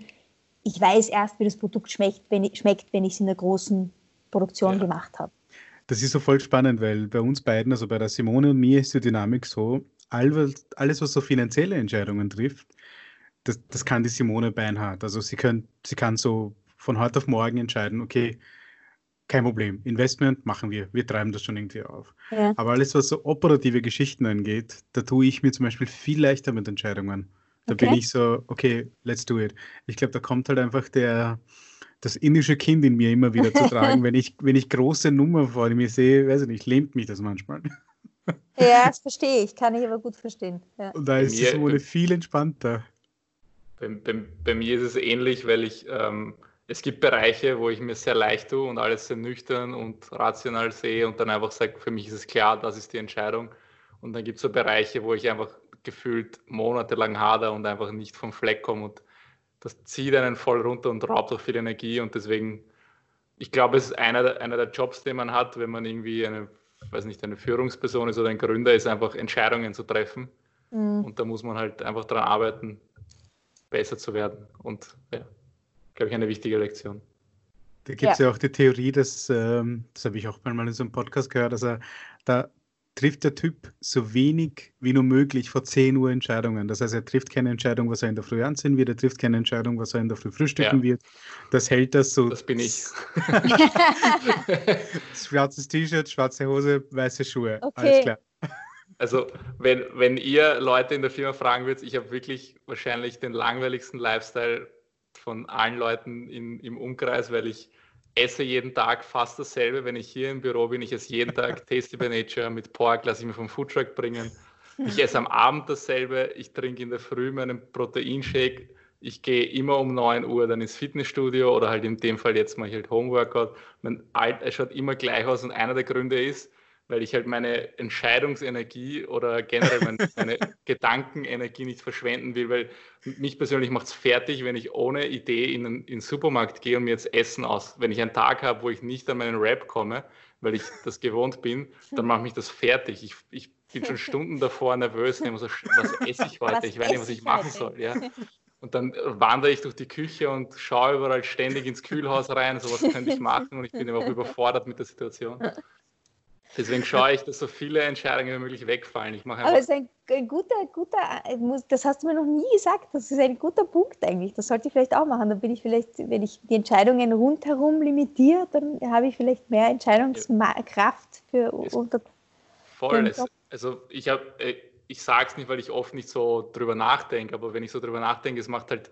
Ich weiß erst, wie das Produkt schmeckt, wenn ich es in der großen Produktion ja. gemacht habe. Das ist so voll spannend, weil bei uns beiden, also bei der Simone und mir, ist die Dynamik so, alles, was so finanzielle Entscheidungen trifft, das, das kann die Simone beinhart. Also sie, können, sie kann so von heute auf morgen entscheiden, okay, kein Problem. Investment machen wir. Wir treiben das schon irgendwie auf. Ja. Aber alles, was so operative Geschichten angeht, da tue ich mir zum Beispiel viel leichter mit Entscheidungen. Da okay. bin ich so, okay, let's do it. Ich glaube, da kommt halt einfach der, das indische Kind in mir immer wieder zu tragen. wenn, ich, wenn ich große Nummern vor mir sehe, weiß ich nicht, lähmt mich das manchmal. Ja, das verstehe ich, kann ich aber gut verstehen. Ja. Und da ist es wohl viel entspannter. Bei, bei, bei, mir ist es ähnlich, weil ich ähm, es gibt Bereiche, wo ich mir sehr leicht tue und alles sehr nüchtern und rational sehe und dann einfach sage, für mich ist es klar, das ist die Entscheidung. Und dann gibt es so Bereiche, wo ich einfach gefühlt monatelang hader und einfach nicht vom Fleck komme und das zieht einen voll runter und raubt auch viel Energie und deswegen, ich glaube, es ist einer, einer der Jobs, den man hat, wenn man irgendwie eine, weiß nicht, eine Führungsperson ist oder ein Gründer, ist einfach Entscheidungen zu treffen. Mhm. Und da muss man halt einfach daran arbeiten, besser zu werden. Und ja glaube ich, eine wichtige Lektion. Da gibt es ja. ja. auch die Theorie, dass, ähm, das habe ich auch mal in so einem Podcast gehört, dass er, da trifft der Typ so wenig wie nur möglich vor 10 Uhr Entscheidungen. Das heißt, er trifft keine Entscheidung, was er in der Früh anziehen wird, er trifft keine Entscheidung, was er in der Früh frühstücken ja. wird. Das hält das so. Das bin ich. Schwarzes T-Shirt, schwarze Hose, weiße Schuhe. Okay. Alles klar. Also, wenn, wenn ihr Leute in der Firma fragen würdet, ich habe wirklich wahrscheinlich den langweiligsten Lifestyle von allen Leuten in, im Umkreis, weil ich esse jeden Tag fast dasselbe. Wenn ich hier im Büro bin, ich esse jeden Tag Tasty by Nature mit Pork, lasse ich mir vom Foodtruck bringen. Ich esse am Abend dasselbe. Ich trinke in der Früh meinen Proteinshake. ich gehe immer um 9 Uhr dann ins Fitnessstudio oder halt in dem Fall jetzt mache ich halt Homeworkout. Mein Alter schaut immer gleich aus und einer der Gründe ist, weil ich halt meine Entscheidungsenergie oder generell meine, meine Gedankenenergie nicht verschwenden will, weil mich persönlich macht es fertig, wenn ich ohne Idee in den, in den Supermarkt gehe und mir jetzt Essen aus. Wenn ich einen Tag habe, wo ich nicht an meinen Rap komme, weil ich das gewohnt bin, dann macht mich das fertig. Ich, ich bin schon Stunden davor nervös, so, was esse ich heute? Was ich weiß nicht, was ich machen soll. Ja. Und dann wandere ich durch die Küche und schaue überall ständig ins Kühlhaus rein, so was könnte ich machen und ich bin auch überfordert mit der Situation. Deswegen schaue ich, dass so viele Entscheidungen wie möglich wegfallen. Ich mache Aber es ist ein, ein guter, guter, das hast du mir noch nie gesagt, das ist ein guter Punkt eigentlich. Das sollte ich vielleicht auch machen. Dann bin ich vielleicht, wenn ich die Entscheidungen rundherum limitiere, dann habe ich vielleicht mehr Entscheidungskraft für unter. Voll. Es, also ich habe, äh, ich sage es nicht, weil ich oft nicht so drüber nachdenke, aber wenn ich so drüber nachdenke, es macht halt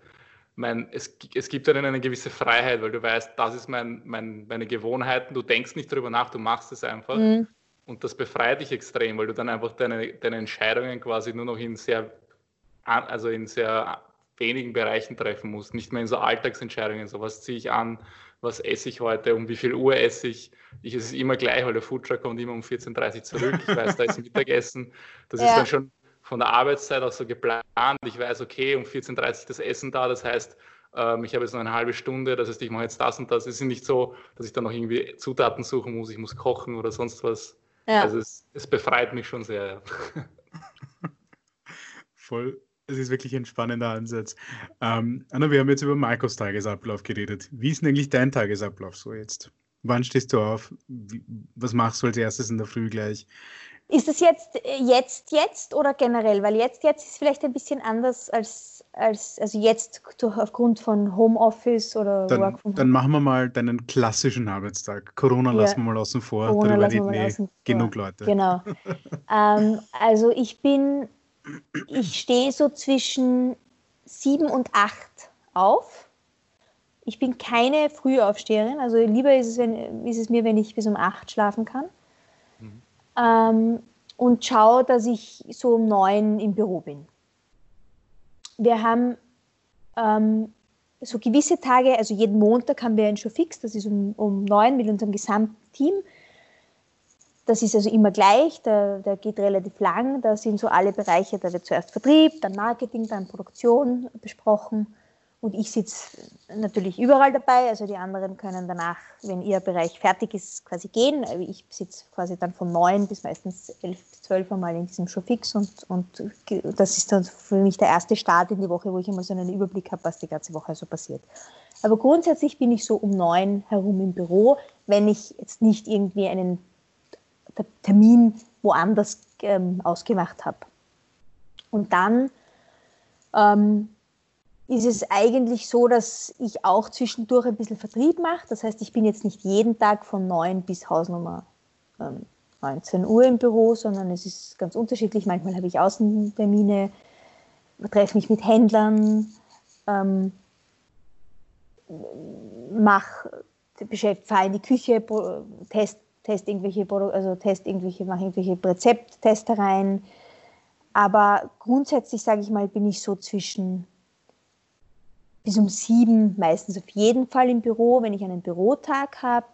mein, es, es gibt einen eine gewisse Freiheit, weil du weißt, das ist mein, mein, meine Gewohnheiten, du denkst nicht drüber nach, du machst es einfach. Mhm. Und das befreit dich extrem, weil du dann einfach deine, deine Entscheidungen quasi nur noch in sehr, also in sehr wenigen Bereichen treffen musst. Nicht mehr in so Alltagsentscheidungen, so was ziehe ich an, was esse ich heute, um wie viel Uhr esse ich. ich es ist immer gleich, weil der Foodtruck kommt immer um 14.30 Uhr zurück. Ich weiß, da ist Mittagessen. Das ja. ist dann schon von der Arbeitszeit auch so geplant. Ich weiß, okay, um 14.30 Uhr das Essen da, das heißt, ähm, ich habe jetzt noch eine halbe Stunde, das heißt, ich mache jetzt das und das. Es ist nicht so, dass ich dann noch irgendwie Zutaten suchen muss, ich muss kochen oder sonst was. Ja. Also es, es, befreit mich schon sehr. Ja. Voll, es ist wirklich ein spannender Ansatz. Ähm, Anna, wir haben jetzt über Markus Tagesablauf geredet. Wie ist denn eigentlich dein Tagesablauf so jetzt? Wann stehst du auf? Wie, was machst du als erstes in der Früh gleich? Ist es jetzt, äh, jetzt, jetzt oder generell? Weil jetzt, jetzt ist vielleicht ein bisschen anders als, als also jetzt durch, aufgrund von Homeoffice oder dann, Work from Home. Dann machen wir mal deinen klassischen Arbeitstag. Corona ja. lassen wir mal außen vor, Corona darüber reden eh genug Leute. Genau. ähm, also ich bin, ich stehe so zwischen sieben und acht auf. Ich bin keine Frühaufsteherin, also lieber ist es, wenn, ist es mir, wenn ich bis um acht schlafen kann ähm, und schaue, dass ich so um neun im Büro bin. Wir haben ähm, so gewisse Tage, also jeden Montag haben wir einen Show fix, das ist um, um neun mit unserem gesamten Team. Das ist also immer gleich, der, der geht relativ lang, da sind so alle Bereiche, da wird zuerst Vertrieb, dann Marketing, dann Produktion besprochen und ich sitze natürlich überall dabei, also die anderen können danach, wenn ihr Bereich fertig ist, quasi gehen. Ich sitze quasi dann von neun bis meistens elf bis zwölf Mal in diesem Showfix und, und das ist dann für mich der erste Start in die Woche, wo ich immer so einen Überblick habe, was die ganze Woche so passiert. Aber grundsätzlich bin ich so um neun herum im Büro, wenn ich jetzt nicht irgendwie einen Termin woanders ähm, ausgemacht habe. Und dann ähm, ist es eigentlich so, dass ich auch zwischendurch ein bisschen Vertrieb mache. Das heißt, ich bin jetzt nicht jeden Tag von 9 bis Hausnummer ähm, 19 Uhr im Büro, sondern es ist ganz unterschiedlich. Manchmal habe ich Außentermine, treffe mich mit Händlern, ähm, mach, fahre in die Küche, test, test irgendwelche, also test irgendwelche, mache irgendwelche Rezepttestereien. Aber grundsätzlich, sage ich mal, bin ich so zwischen bis um sieben meistens auf jeden Fall im Büro, wenn ich einen Bürotag habe.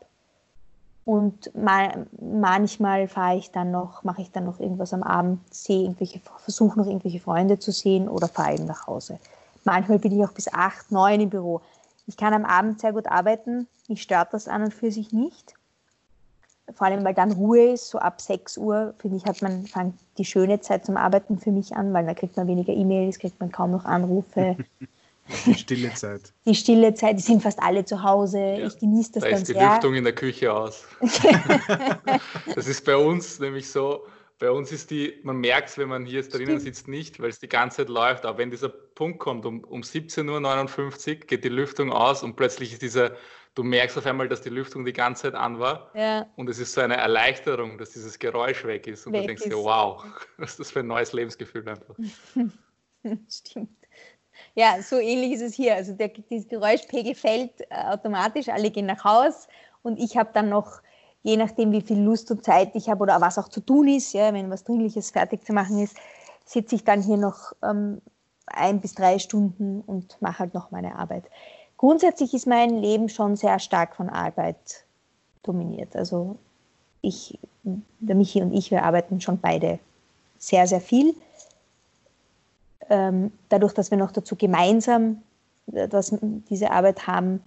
Und mal, manchmal fahre ich dann noch, mache ich dann noch irgendwas am Abend, sehe irgendwelche, versuche noch irgendwelche Freunde zu sehen oder fahre eben nach Hause. Manchmal bin ich auch bis acht, neun im Büro. Ich kann am Abend sehr gut arbeiten. Mich stört das an und für sich nicht. Vor allem, weil dann Ruhe ist, so ab 6 Uhr, finde ich, hat man, fängt die schöne Zeit zum Arbeiten für mich an, weil da kriegt man weniger E-Mails, kriegt man kaum noch Anrufe. Die stille Zeit. Die stille Zeit, die sind fast alle zu Hause. Ja. Ich genieße das da ganz ist die sehr. Lüftung in der Küche aus. das ist bei uns nämlich so, bei uns ist die, man merkt es, wenn man hier drinnen Stimmt. sitzt, nicht, weil es die ganze Zeit läuft. Aber wenn dieser Punkt kommt, um, um 17.59 Uhr geht die Lüftung aus und plötzlich ist dieser, du merkst auf einmal, dass die Lüftung die ganze Zeit an war. Ja. Und es ist so eine Erleichterung, dass dieses Geräusch weg ist. Und weg du denkst dir, wow, was ist das für ein neues Lebensgefühl einfach. Stimmt. Ja, so ähnlich ist es hier. Also der, das Geräuschpegel fällt äh, automatisch, alle gehen nach Haus und ich habe dann noch, je nachdem wie viel Lust und Zeit ich habe oder was auch zu tun ist, ja, wenn was Dringliches fertig zu machen ist, sitze ich dann hier noch ähm, ein bis drei Stunden und mache halt noch meine Arbeit. Grundsätzlich ist mein Leben schon sehr stark von Arbeit dominiert. Also ich, der Michi und ich, wir arbeiten schon beide sehr, sehr viel. Ähm, dadurch, dass wir noch dazu gemeinsam äh, dass diese Arbeit haben,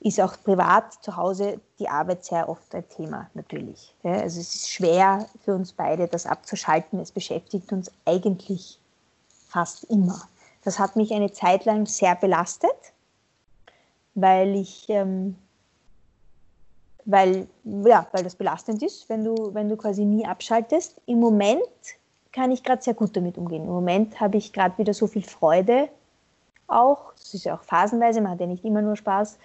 ist auch privat zu Hause die Arbeit sehr oft ein Thema natürlich. Also es ist schwer für uns beide, das abzuschalten. Es beschäftigt uns eigentlich fast immer. Das hat mich eine Zeit lang sehr belastet, weil ich, ähm, weil, ja, weil das belastend ist, wenn du, wenn du quasi nie abschaltest. Im Moment kann ich gerade sehr gut damit umgehen. Im Moment habe ich gerade wieder so viel Freude auch. Es ist ja auch phasenweise, man hat ja nicht immer nur Spaß.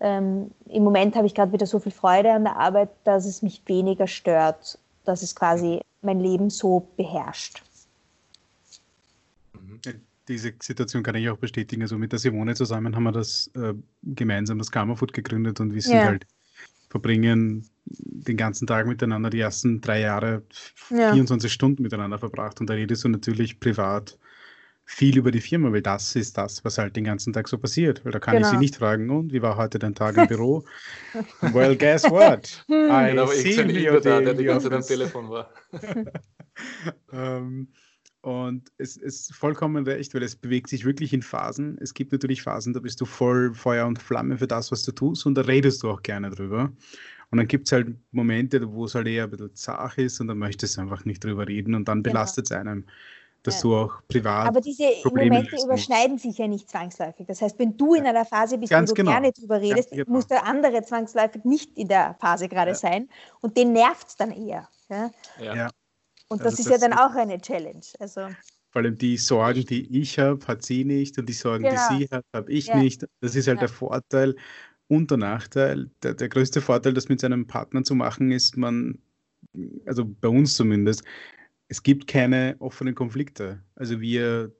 Ähm, Im Moment habe ich gerade wieder so viel Freude an der Arbeit, dass es mich weniger stört, dass es quasi mein Leben so beherrscht. Mhm. Diese Situation kann ich auch bestätigen. Also mit der Simone zusammen haben wir das äh, gemeinsam das Karma-Food gegründet und wir sind ja. halt verbringen den ganzen Tag miteinander, die ersten drei Jahre ja. 24 Stunden miteinander verbracht und da redest du natürlich privat viel über die Firma, weil das ist das, was halt den ganzen Tag so passiert. Weil da kann genau. ich sie genau. nicht fragen, und wie war heute dein Tag im Büro? well, guess what? I genau, ich bin da, der die ganze Zeit am Telefon war. um, ähm, und es ist vollkommen recht, weil es bewegt sich wirklich in Phasen. Es gibt natürlich Phasen, da bist du voll Feuer und Flamme für das, was du tust und da redest du auch gerne drüber. Und dann gibt es halt Momente, wo es halt eher ein bisschen zart ist und dann möchtest du einfach nicht drüber reden und dann genau. belastet es einem dass ja. du auch privat. Aber diese Probleme Momente überschneiden sich ja nicht zwangsläufig. Das heißt, wenn du in einer Phase bist, Ganz wo du genau. gerne drüber redest, genau. muss der andere zwangsläufig nicht in der Phase gerade ja. sein und den nervt es dann eher. Ja? ja. Und das also ist das ja dann auch eine Challenge. Also, vor allem die Sorgen, die ich habe, hat sie nicht und die Sorgen, genau. die sie hat, habe ich nicht. Das ist halt der Vorteil und der Nachteil. Der, der größte Vorteil, das mit seinem Partner zu machen, ist, man, also bei uns zumindest, es gibt keine offenen Konflikte. Also wir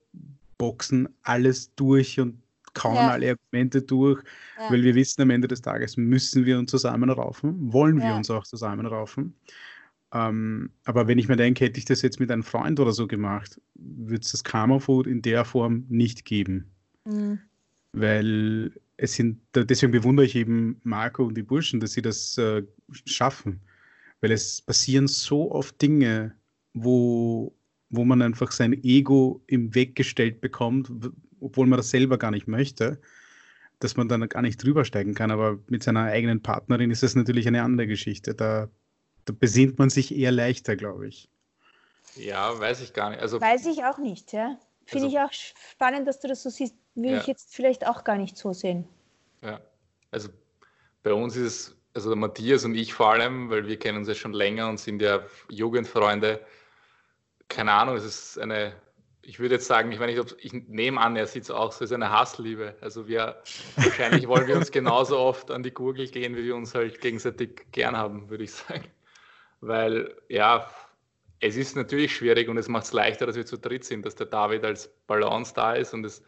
boxen alles durch und kauen ja. alle Argumente durch, ja. weil wir wissen, am Ende des Tages müssen wir uns zusammenraufen, wollen wir ja. uns auch zusammenraufen. Ähm, aber wenn ich mir denke, hätte ich das jetzt mit einem Freund oder so gemacht, würde es das Karma Food in der Form nicht geben. Mhm. Weil es sind, deswegen bewundere ich eben Marco und die Burschen, dass sie das äh, schaffen. Weil es passieren so oft Dinge, wo, wo man einfach sein Ego im Weg gestellt bekommt, obwohl man das selber gar nicht möchte, dass man dann gar nicht drüber steigen kann. Aber mit seiner eigenen Partnerin ist das natürlich eine andere Geschichte. Da, da besinnt man sich eher leichter, glaube ich. Ja, weiß ich gar nicht. Also, weiß ich auch nicht, ja. Finde also, ich auch spannend, dass du das so siehst. Will ja. ich jetzt vielleicht auch gar nicht so sehen. Ja, also bei uns ist es, also Matthias und ich vor allem, weil wir kennen uns ja schon länger und sind ja Jugendfreunde, keine Ahnung, es ist eine, ich würde jetzt sagen, ich, meine, ich, ich nehme an, er sieht es auch so, es ist eine Hassliebe. Also wir, wahrscheinlich wollen wir uns genauso oft an die Gurgel gehen, wie wir uns halt gegenseitig gern haben, würde ich sagen. Weil, ja, es ist natürlich schwierig und es macht es leichter, dass wir zu dritt sind, dass der David als Balance da ist und es,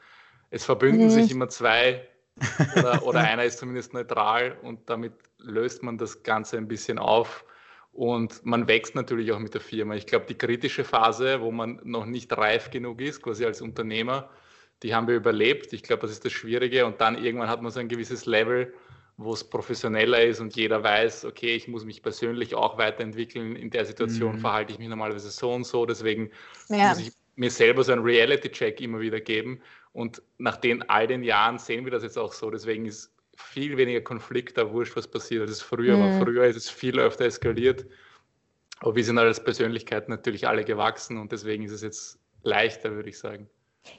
es verbünden mhm. sich immer zwei oder, oder einer ist zumindest neutral und damit löst man das Ganze ein bisschen auf und man wächst natürlich auch mit der Firma. Ich glaube, die kritische Phase, wo man noch nicht reif genug ist, quasi als Unternehmer, die haben wir überlebt. Ich glaube, das ist das Schwierige. Und dann irgendwann hat man so ein gewisses Level, wo es professioneller ist und jeder weiß, okay, ich muss mich persönlich auch weiterentwickeln. In der Situation mhm. verhalte ich mich normalerweise so und so. Deswegen ja. muss ich mir selber so einen Reality-Check immer wieder geben. Und nach den all den Jahren sehen wir das jetzt auch so. Deswegen ist viel weniger Konflikt, da wurscht, was passiert, als es früher mhm. war. Früher ist es viel öfter eskaliert. Aber wir sind als Persönlichkeit natürlich alle gewachsen und deswegen ist es jetzt leichter, würde ich sagen.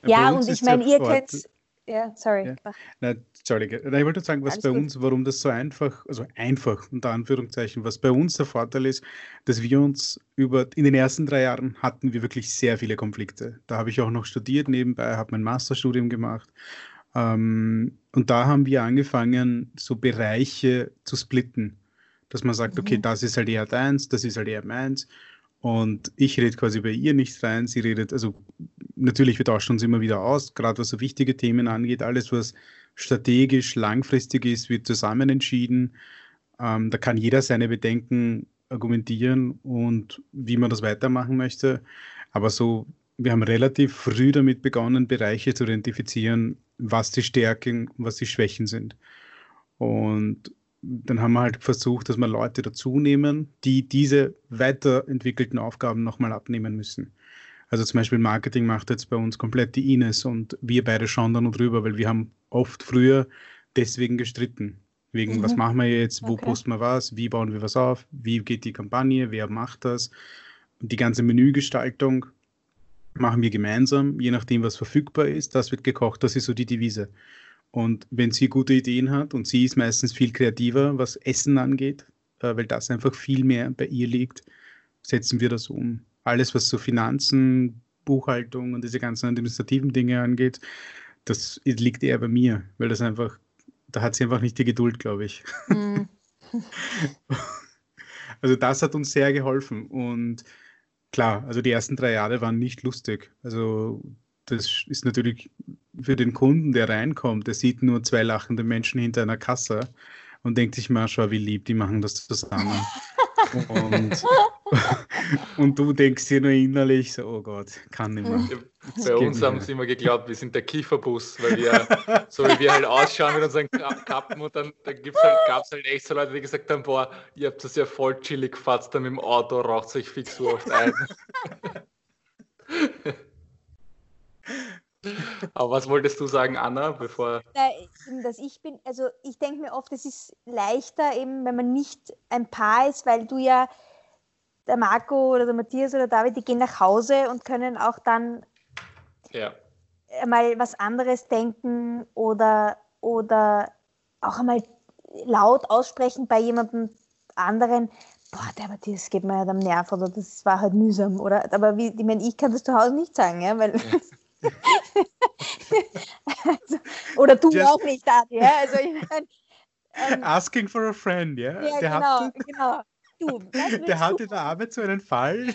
Ja, und ich meine, ihr kennt. Ja, sorry. Ja. Na, Entschuldige. ich wollte sagen, was Alles bei gut. uns, warum das so einfach, also einfach unter Anführungszeichen, was bei uns der Vorteil ist, dass wir uns über, in den ersten drei Jahren hatten wir wirklich sehr viele Konflikte. Da habe ich auch noch studiert nebenbei, habe mein Masterstudium gemacht ähm, und da haben wir angefangen, so Bereiche zu splitten, dass man sagt, okay, mhm. das ist halt eher deins, das ist halt eher meins. Und ich rede quasi bei ihr nicht rein, sie redet, also natürlich, wir tauschen uns immer wieder aus, gerade was so wichtige Themen angeht, alles, was strategisch, langfristig ist, wird zusammen entschieden. Ähm, da kann jeder seine Bedenken argumentieren und wie man das weitermachen möchte. Aber so wir haben relativ früh damit begonnen, Bereiche zu identifizieren, was die Stärken, was die Schwächen sind. Und dann haben wir halt versucht, dass wir Leute dazu nehmen, die diese weiterentwickelten Aufgaben nochmal abnehmen müssen. Also zum Beispiel Marketing macht jetzt bei uns komplett die Ines und wir beide schauen da nur drüber, weil wir haben oft früher deswegen gestritten. Wegen, mhm. was machen wir jetzt, wo okay. posten wir was, wie bauen wir was auf, wie geht die Kampagne, wer macht das. Und die ganze Menügestaltung machen wir gemeinsam, je nachdem, was verfügbar ist. Das wird gekocht, das ist so die Devise. Und wenn sie gute Ideen hat, und sie ist meistens viel kreativer, was Essen angeht, äh, weil das einfach viel mehr bei ihr liegt, setzen wir das um. Alles, was so Finanzen, Buchhaltung und diese ganzen administrativen Dinge angeht, das liegt eher bei mir, weil das einfach, da hat sie einfach nicht die Geduld, glaube ich. Mhm. also das hat uns sehr geholfen und klar, also die ersten drei Jahre waren nicht lustig. Also das ist natürlich für den Kunden, der reinkommt, der sieht nur zwei lachende Menschen hinter einer Kasse und denkt sich mal, schau, wie lieb, die machen das zusammen. und, und du denkst dir nur innerlich so, oh Gott, kann nicht mehr. Bei uns haben sie immer geglaubt, wir sind der Kieferbus, weil wir, so wie wir halt ausschauen mit unseren Kappen und dann, dann halt, gab es halt echt so Leute, die gesagt haben, boah, ihr habt das ja voll chillig gefahrt, dann mit dem Auto, raucht euch fix so oft ein. Aber was wolltest du sagen, Anna, bevor. dass ich bin, also ich denke mir oft, es ist leichter, eben, wenn man nicht ein Paar ist, weil du ja, der Marco oder der Matthias oder David, die gehen nach Hause und können auch dann ja. mal was anderes denken oder, oder auch einmal laut aussprechen bei jemandem anderen. Boah, der Matthias geht mir halt am Nerv oder das war halt mühsam. Oder, aber wie, ich, meine, ich kann das zu Hause nicht sagen, ja, weil. Ja. also, oder du Just, auch nicht, Adi. Ja? Also, ich mein, ähm, Asking for a friend, ja? ja der genau, genau. Du, der hatte in der Arbeit so einen Fall.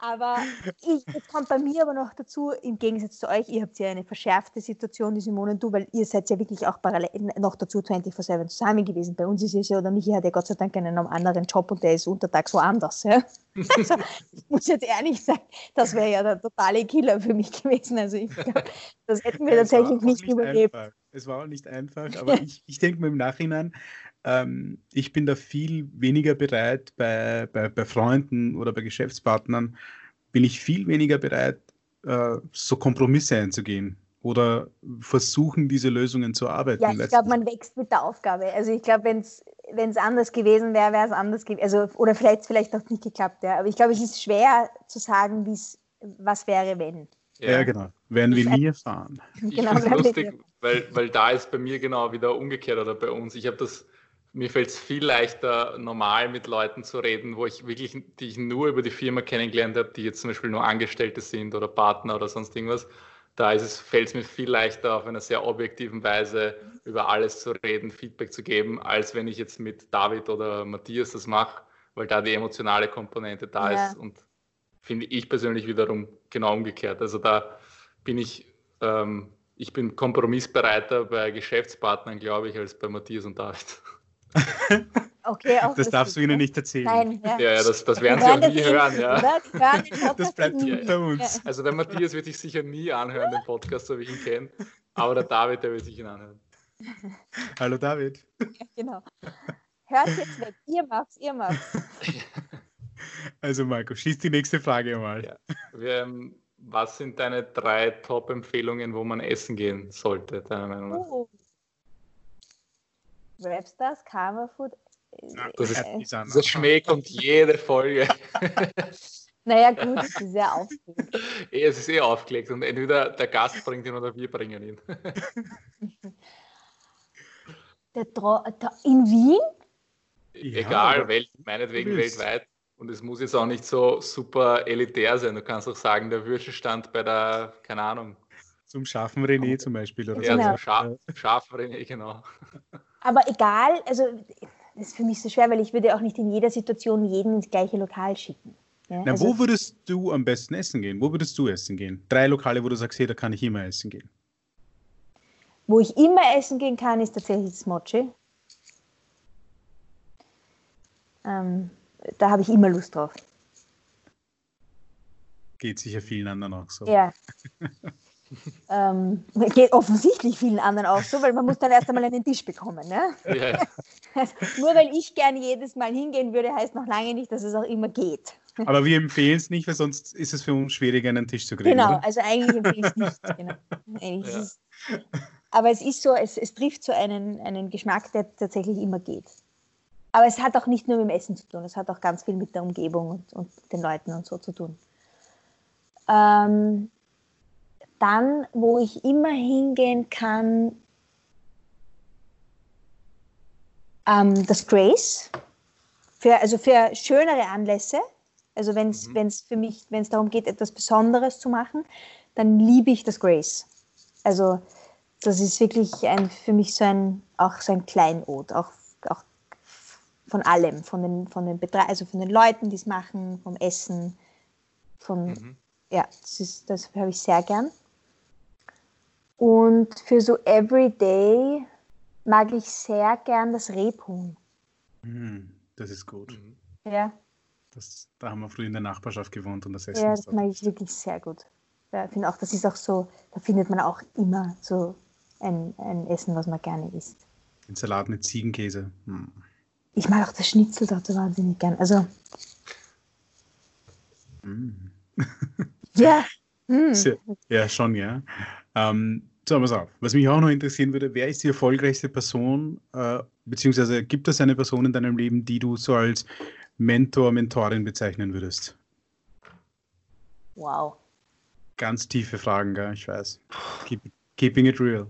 Aber ich, jetzt kommt bei mir aber noch dazu, im Gegensatz zu euch, ihr habt ja eine verschärfte Situation, die Simone und du, weil ihr seid ja wirklich auch parallel noch dazu 24-7 zusammen gewesen. Bei uns ist es ja, oder Michi hat ja Gott sei Dank einen anderen Job und der ist untertags woanders. Ja? Also, ich muss jetzt ehrlich sagen, das wäre ja der totale Killer für mich gewesen. Also ich glaube, das hätten wir tatsächlich nicht, nicht überlebt. Einfach. Es war auch nicht einfach, aber ich, ich denke mir im Nachhinein, ähm, ich bin da viel weniger bereit, bei, bei, bei Freunden oder bei Geschäftspartnern, bin ich viel weniger bereit, äh, so Kompromisse einzugehen oder versuchen, diese Lösungen zu arbeiten. Ja, ich glaube, man wächst mit der Aufgabe. Also ich glaube, wenn es anders gewesen wäre, wäre es anders gewesen. Also, oder vielleicht vielleicht auch nicht geklappt. Ja. Aber ich glaube, es ist schwer zu sagen, was wäre, wenn. Ja, ja genau. Werden wir nie erfahren. Ich genau, finde es lustig, weil, weil da ist bei mir genau wieder umgekehrt oder bei uns. Ich habe das mir fällt es viel leichter, normal mit Leuten zu reden, wo ich wirklich, die ich nur über die Firma kennengelernt habe, die jetzt zum Beispiel nur Angestellte sind oder Partner oder sonst irgendwas. Da ist es, fällt es mir viel leichter, auf einer sehr objektiven Weise über alles zu reden, Feedback zu geben, als wenn ich jetzt mit David oder Matthias das mache, weil da die emotionale Komponente da ja. ist und finde ich persönlich wiederum genau umgekehrt. Also da bin ich, ähm, ich bin kompromissbereiter bei Geschäftspartnern, glaube ich, als bei Matthias und David. Okay, das, das darfst du ihnen nicht erzählen. Nein, ja. ja, ja das, das werden sie auch nie hören. Ja. Hören das bleibt unter uns. Also der Matthias wird sich sicher nie anhören, den Podcast, so wie ich ihn kenne. Aber der David, der wird sich ihn anhören. Hallo David. Ja, genau. Hört jetzt weg. Ihr macht's, ihr macht's. Also Marco, schieß die nächste Frage mal. Ja. Wir, ähm, was sind deine drei Top-Empfehlungen, wo man essen gehen sollte, deiner Meinung nach? Oh. Rapstars, Karma Food. Das, ist, äh, das Schmäh kommt jede Folge. naja, gut, es ist sehr aufgelegt. es ist eh aufgelegt und entweder der Gast bringt ihn oder wir bringen ihn. der der, in Wien? Egal, ja, Welt, meinetwegen weltweit. Und es muss jetzt auch nicht so super elitär sein. Du kannst auch sagen, der Würstelstand bei der, keine Ahnung. Zum scharfen René zum Beispiel. Oder ja, so. zum Schaf, scharfen René, genau. Aber egal, also das ist für mich so schwer, weil ich würde auch nicht in jeder Situation jeden ins gleiche Lokal schicken. Ja, Na, also, wo würdest du am besten essen gehen? Wo würdest du essen gehen? Drei Lokale, wo du sagst, hey, da kann ich immer essen gehen. Wo ich immer essen gehen kann, ist tatsächlich das Mochi. Ähm, da habe ich immer Lust drauf. Geht sicher vielen anderen auch so. Ja. ähm, geht offensichtlich vielen anderen auch so, weil man muss dann erst einmal einen Tisch bekommen. Ne? Ja. Also, nur weil ich gerne jedes Mal hingehen würde, heißt noch lange nicht, dass es auch immer geht. Aber wir empfehlen es nicht, weil sonst ist es für uns schwierig, einen Tisch zu kriegen. Genau, oder? also eigentlich empfehle ich es nicht. Genau. Eigentlich ja. ist aber es ist so, es, es trifft so einen, einen Geschmack, der tatsächlich immer geht. Aber es hat auch nicht nur mit dem Essen zu tun, es hat auch ganz viel mit der Umgebung und, und den Leuten und so zu tun. Ähm, dann, wo ich immer hingehen kann, ähm, das Grace. Für, also für schönere Anlässe. Also wenn es mhm. für mich, wenn es darum geht, etwas Besonderes zu machen, dann liebe ich das Grace. Also das ist wirklich ein, für mich so ein, auch so ein Kleinod, auch, auch von allem, von den, von den Betre also von den Leuten, die es machen, vom Essen, von, mhm. ja, das, das habe ich sehr gern. Und für so Everyday mag ich sehr gern das Rebhuhn. Mm, das ist gut. Mhm. Ja. Das, da haben wir früher in der Nachbarschaft gewohnt und das Essen Ja, das mag ich wirklich sehr gut. Ich finde auch, das ist auch so, da findet man auch immer so ein, ein Essen, was man gerne isst. Ein Salat mit Ziegenkäse. Hm. Ich mag auch das Schnitzel dort so wahnsinnig gern. Also. Mm. ja. Mm. Ja, schon, ja. Ähm, so, pass auf. Was mich auch noch interessieren würde, wer ist die erfolgreichste Person, äh, beziehungsweise gibt es eine Person in deinem Leben, die du so als Mentor, Mentorin bezeichnen würdest? Wow. Ganz tiefe Fragen, gell? ich weiß. Keep, keeping it real.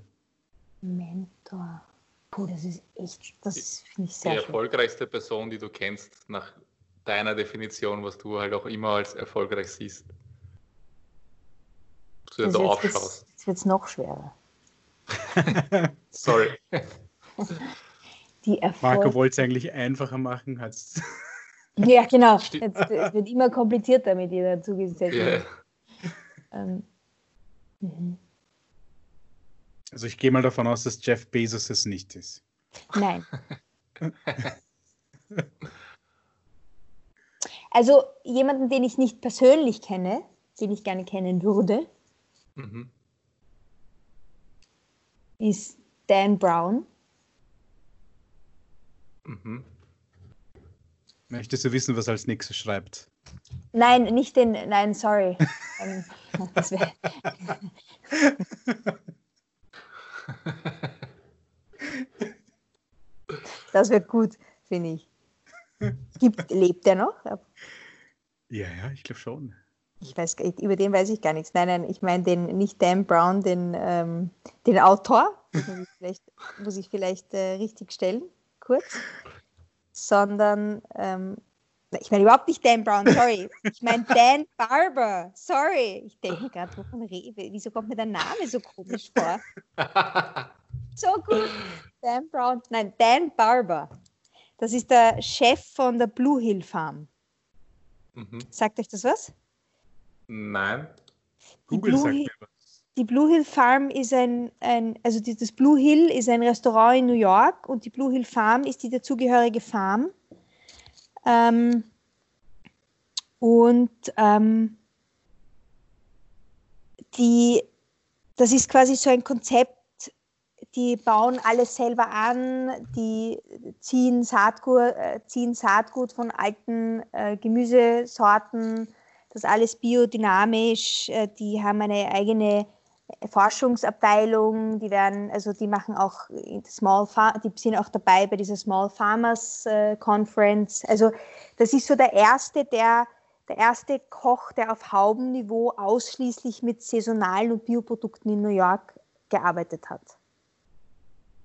Mentor. Puh, das ist echt, das finde ich sehr Die erfolgreichste schön. Person, die du kennst, nach deiner Definition, was du halt auch immer als erfolgreich siehst. Du da aufschaust. Jetzt wird es noch schwerer. Sorry. Die Marco wollte es eigentlich einfacher machen. Hat's ja, genau. es wird immer komplizierter mit jeder zugesetzten. Yeah. Ähm, mhm. Also ich gehe mal davon aus, dass Jeff Bezos es nicht ist. Nein. also jemanden, den ich nicht persönlich kenne, den ich gerne kennen würde, mhm. Ist Dan Brown. Mhm. Möchtest du wissen, was als nächstes schreibt? Nein, nicht den, nein, sorry. Ähm, das wird gut, finde ich. Gibt, lebt der noch? Ja, ja, ich glaube schon. Ich weiß, über den weiß ich gar nichts. Nein, nein, ich meine den, nicht Dan Brown, den, ähm, den Autor. muss ich vielleicht, muss ich vielleicht äh, richtig stellen, kurz. Sondern, ähm, ich meine überhaupt nicht Dan Brown, sorry. Ich meine Dan Barber, sorry. Ich denke gerade, wovon rede Wieso kommt mir der Name so komisch vor? so gut. Dan Brown, nein, Dan Barber. Das ist der Chef von der Blue Hill Farm. Mhm. Sagt euch das was? Nein. Google sagt mir was. Die Blue Hill Farm ist ein, ein also die, das Blue Hill ist ein Restaurant in New York und die Blue Hill Farm ist die dazugehörige Farm. Ähm, und ähm, die, das ist quasi so ein Konzept, die bauen alles selber an, die ziehen Saatgut, äh, ziehen Saatgut von alten äh, Gemüsesorten, das alles biodynamisch, äh, die haben eine eigene Forschungsabteilung, die werden, also die machen auch Small Far die sind auch dabei bei dieser Small Farmers äh, Conference. Also das ist so der erste, der der erste Koch, der auf Haubenniveau ausschließlich mit saisonalen und Bioprodukten in New York gearbeitet hat.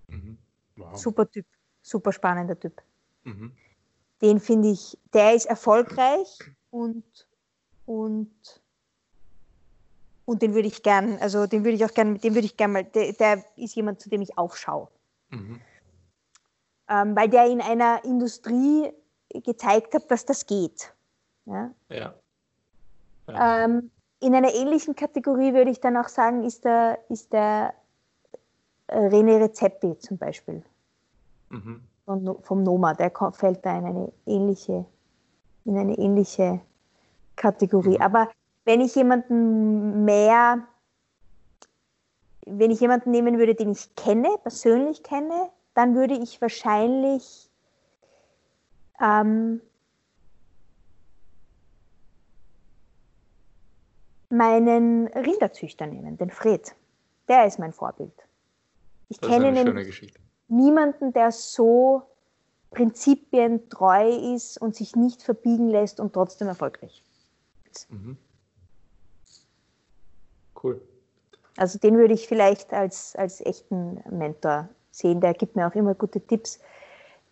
Mhm. Wow. Super Typ, super spannender Typ. Mhm. Den finde ich, der ist erfolgreich und, und, und den würde ich gern, also den würde ich auch gern, den würde ich gern mal, der, der, ist jemand, zu dem ich aufschaue. Mhm. Ähm, weil der in einer Industrie gezeigt hat, dass das geht. Ja. ja. ja. Ähm, in einer ähnlichen Kategorie würde ich dann auch sagen, ist der, ist der René Rezepi zum Beispiel. Mhm. Von, vom Noma, der fällt da in eine ähnliche, in eine ähnliche Kategorie. Mhm. Aber wenn ich jemanden mehr, wenn ich jemanden nehmen würde, den ich kenne, persönlich kenne, dann würde ich wahrscheinlich ähm, meinen Rinderzüchter nehmen, den Fred. Der ist mein Vorbild. Ich das kenne niemanden, der so prinzipientreu ist und sich nicht verbiegen lässt und trotzdem erfolgreich. Mhm. Cool. Also den würde ich vielleicht als, als echten Mentor sehen. Der gibt mir auch immer gute Tipps,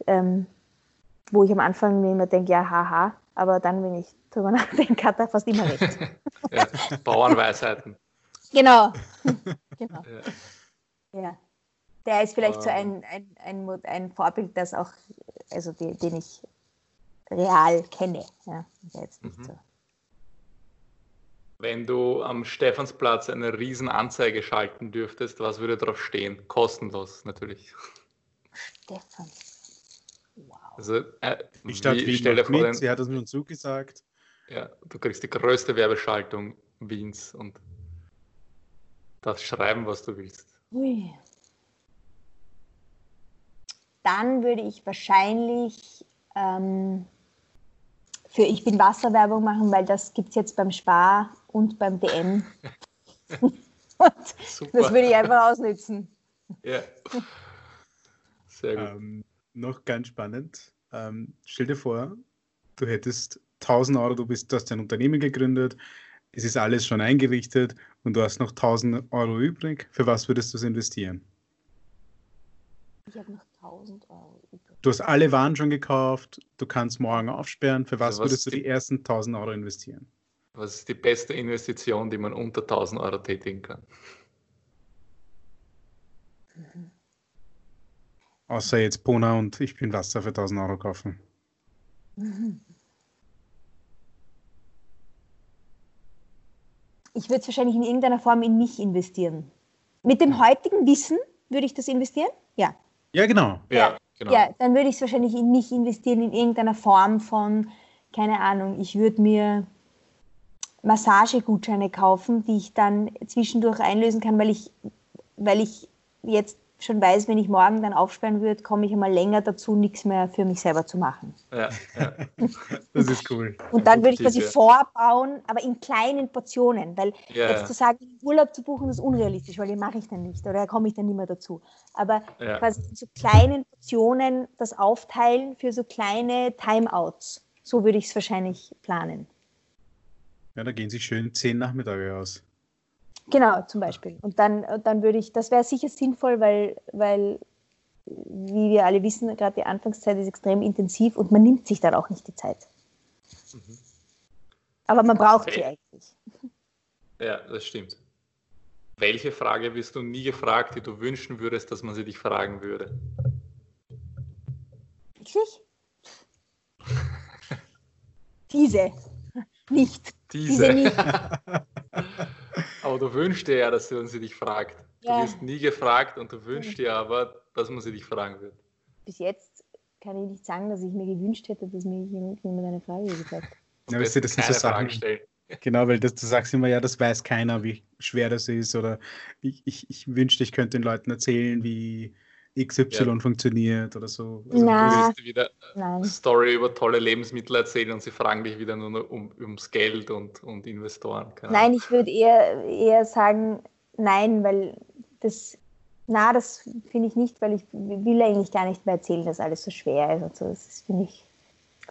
ähm, wo ich am Anfang mir immer denke, ja, haha, aber dann, wenn ich darüber nachdenke, hat er fast immer recht. ja, Bauernweisheiten. Genau. genau. Ja. ja. Der ist vielleicht um. so ein, ein, ein, ein Vorbild, das auch, also die, den ich real kenne. Ja, jetzt nicht mhm. so. Wenn du am Stephansplatz eine Riesenanzeige schalten dürftest, was würde drauf stehen? Kostenlos natürlich. Stefan. Wow. Also, äh, die Stadt Wien stell dir vor, mit, sie hat es mir zugesagt. Ja, du kriegst die größte Werbeschaltung Wiens und darfst schreiben, was du willst. Ui. Dann würde ich wahrscheinlich ähm, für Ich bin Wasserwerbung machen, weil das gibt es jetzt beim Spar und beim DM. das würde ich einfach ausnützen. Ja. Sehr gut. Ähm, noch ganz spannend. Ähm, stell dir vor, du hättest 1000 Euro, du, bist, du hast ein Unternehmen gegründet, es ist alles schon eingerichtet und du hast noch 1000 Euro übrig. Für was würdest du es investieren? Ich habe noch 1000 Euro übrig. Du hast alle Waren schon gekauft, du kannst morgen aufsperren. Für was, also was würdest du die, die ersten 1000 Euro investieren? Was ist die beste Investition, die man unter 1000 Euro tätigen kann? Mhm. Außer jetzt Pona und ich bin Wasser für 1000 Euro kaufen. Ich würde es wahrscheinlich in irgendeiner Form in mich investieren. Mit dem heutigen Wissen würde ich das investieren? Ja. Ja, genau. Ja, genau. ja dann würde ich es wahrscheinlich in mich investieren, in irgendeiner Form von, keine Ahnung, ich würde mir Massagegutscheine kaufen, die ich dann zwischendurch einlösen kann, weil ich, weil ich jetzt schon weiß, wenn ich morgen dann aufsperren würde, komme ich einmal länger dazu, nichts mehr für mich selber zu machen. Ja, ja. das ist cool. Und dann würde ich quasi ja. vorbauen, aber in kleinen Portionen, weil ja, jetzt zu sagen, Urlaub zu buchen, ist unrealistisch, weil den mache ich dann nicht oder da komme ich dann nicht mehr dazu. Aber quasi in so kleinen Portionen das aufteilen für so kleine Timeouts. So würde ich es wahrscheinlich planen. Ja, da gehen sich schön zehn Nachmittage aus. Genau, zum Beispiel. Und dann, dann würde ich, das wäre sicher sinnvoll, weil, weil, wie wir alle wissen, gerade die Anfangszeit ist extrem intensiv und man nimmt sich dann auch nicht die Zeit. Mhm. Aber man braucht okay. sie eigentlich. Ja, das stimmt. Welche Frage wirst du nie gefragt, die du wünschen würdest, dass man sie dich fragen würde? Wirklich? Diese. Nicht. Diese. Diese nicht. Aber du wünschst dir ja, dass sie uns dich fragt. Ja. Du wirst nie gefragt und du wünschst dir aber, dass man sie dich fragen wird. Bis jetzt kann ich nicht sagen, dass ich mir gewünscht hätte, dass mir jemand eine Frage gefragt hat. Ja, weißt du, das sind so Sachen. Genau, weil das, du sagst immer, ja, das weiß keiner, wie schwer das ist. Oder ich, ich, ich wünschte, ich könnte den Leuten erzählen, wie XY ja. funktioniert oder so. Also Na, du wieder Nein. Story über tolle Lebensmittel erzählen und sie fragen dich wieder nur um, ums Geld und, und Investoren. Keine nein, ich würde eher, eher sagen, nein, weil das, na, das finde ich nicht, weil ich will eigentlich gar nicht mehr erzählen, dass alles so schwer ist und so. Das finde ich,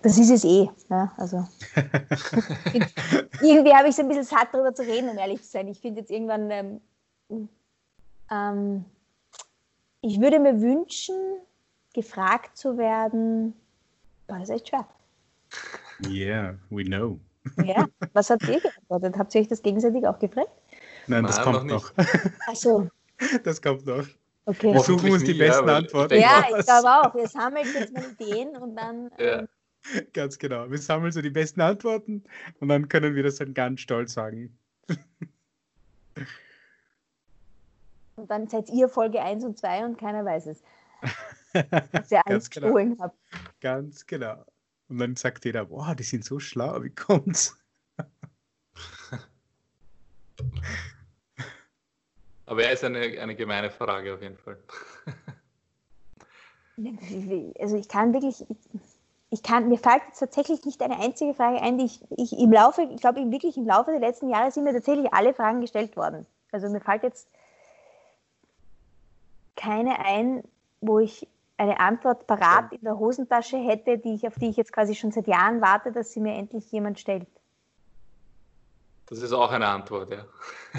das ist es eh. Ja, also. irgendwie habe ich es ein bisschen satt darüber zu reden, um ehrlich zu sein. Ich finde jetzt irgendwann ähm, ähm, ich würde mir wünschen, gefragt zu werden, boah, das echt schwer. Yeah, we know. Ja, was habt ihr geantwortet? Habt ihr euch das gegenseitig auch gefragt? Nein, das Nein, kommt noch. noch. Achso. Das kommt noch. Okay. Wir suchen uns die nie, besten ja, Antworten. Ja, ich glaube auch. Wir sammeln jetzt mal Ideen und dann. Ja. Ähm, ganz genau. Wir sammeln so die besten Antworten und dann können wir das dann ganz stolz sagen. Und dann seid ihr Folge 1 und 2 und keiner weiß es. Was ihr alles genau. gestohlen habt. Ganz genau. Und dann sagt jeder, boah, die sind so schlau, wie kommt's? Aber er ist eine, eine gemeine Frage auf jeden Fall. also ich kann wirklich, ich kann, mir fällt jetzt tatsächlich nicht eine einzige Frage ein, die ich, ich im Laufe, ich glaube wirklich im Laufe der letzten Jahre sind mir tatsächlich alle Fragen gestellt worden. Also mir fällt jetzt keine ein, wo ich eine Antwort parat in der Hosentasche hätte, die ich, auf die ich jetzt quasi schon seit Jahren warte, dass sie mir endlich jemand stellt. Das ist auch eine Antwort, ja.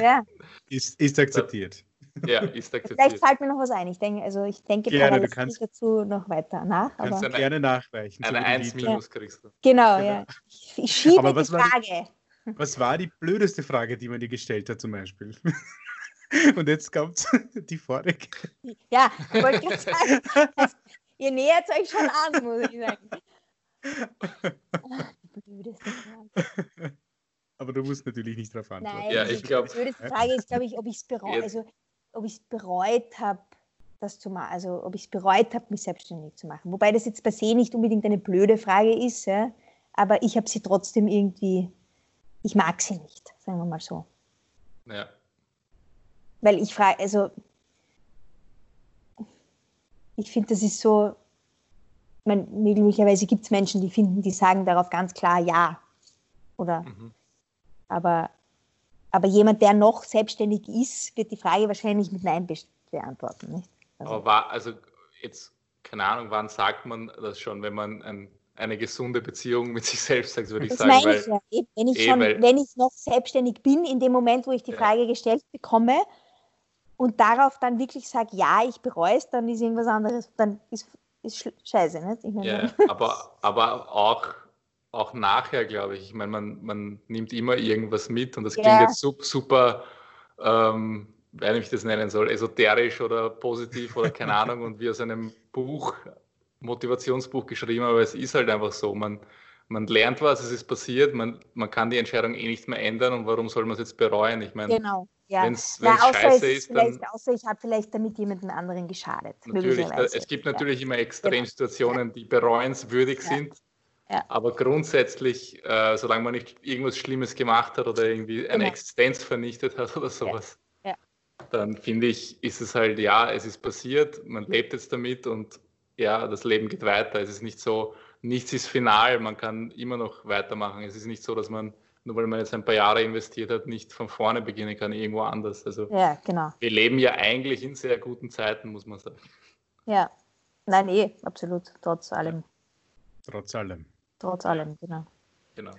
Ja. ist, ist akzeptiert. Ja, ist akzeptiert. Vielleicht fällt mir noch was ein. Ich denke, also ich denke gerne, du kannst, dazu noch weiter nach. Aber kannst gerne nachreichen. Eine 1 minus kriegst du. Genau, genau. ja. Ich, ich schiebe aber die Frage. Die, was war die blödeste Frage, die man dir gestellt hat zum Beispiel? Und jetzt kommt die vorige. Ja, ich wollte gerade sagen, also, ihr nähert euch schon an, muss ich sagen. Aber du musst natürlich nicht darauf antworten. Nein, ja, ich glaube. Die blödeste Frage ist, glaube ich, ob ich es bereue, also, bereut habe, das zu machen. Also ob ich es bereut habe, mich selbstständig zu machen. Wobei das jetzt per se nicht unbedingt eine blöde Frage ist, ja? aber ich habe sie trotzdem irgendwie, ich mag sie nicht, sagen wir mal so. Ja. Weil ich frage, also ich finde, das ist so, man, möglicherweise gibt es Menschen, die finden, die sagen darauf ganz klar ja. Oder, mhm. aber, aber jemand, der noch selbstständig ist, wird die Frage wahrscheinlich mit Nein beantworten. Nicht? Also, aber war, also jetzt, keine Ahnung, wann sagt man das schon, wenn man ein, eine gesunde Beziehung mit sich selbst sagt, würde ich das sagen. Meine ich ja. Wenn ich, eh, schon, wenn ich noch selbstständig bin, in dem Moment, wo ich die Frage gestellt bekomme, und darauf dann wirklich sage, ja, ich bereue es, dann ist irgendwas anderes, dann ist, ist scheiße. Nicht? Ich meine, ja, aber, aber auch, auch nachher, glaube ich. Ich meine, man, man nimmt immer irgendwas mit und das ja. klingt jetzt super, ähm, wie ich das nennen soll, esoterisch oder positiv oder keine Ahnung und wie aus einem Buch, Motivationsbuch geschrieben, aber es ist halt einfach so. Man, man lernt was, es ist passiert, man, man kann die Entscheidung eh nicht mehr ändern und warum soll man es jetzt bereuen? Ich meine, genau. Ja. Wenn es scheiße ist, dann. Außer ich habe vielleicht damit jemanden anderen geschadet. Natürlich, es gibt natürlich ja. immer Extremsituationen, ja. die bereuenswürdig sind. Aber grundsätzlich, äh, solange man nicht irgendwas Schlimmes gemacht hat oder irgendwie eine genau. Existenz vernichtet hat oder sowas, dann finde ich, ist es halt, ja, es ist passiert, man lebt jetzt damit und ja, das Leben geht weiter. Es ist nicht so, nichts ist final, man kann immer noch weitermachen. Es ist nicht so, dass man nur weil man jetzt ein paar Jahre investiert hat, nicht von vorne beginnen kann, irgendwo anders. Also ja, genau. wir leben ja eigentlich in sehr guten Zeiten, muss man sagen. Ja, nein, eh, absolut, trotz allem. Trotz allem. Trotz allem, genau. Genau.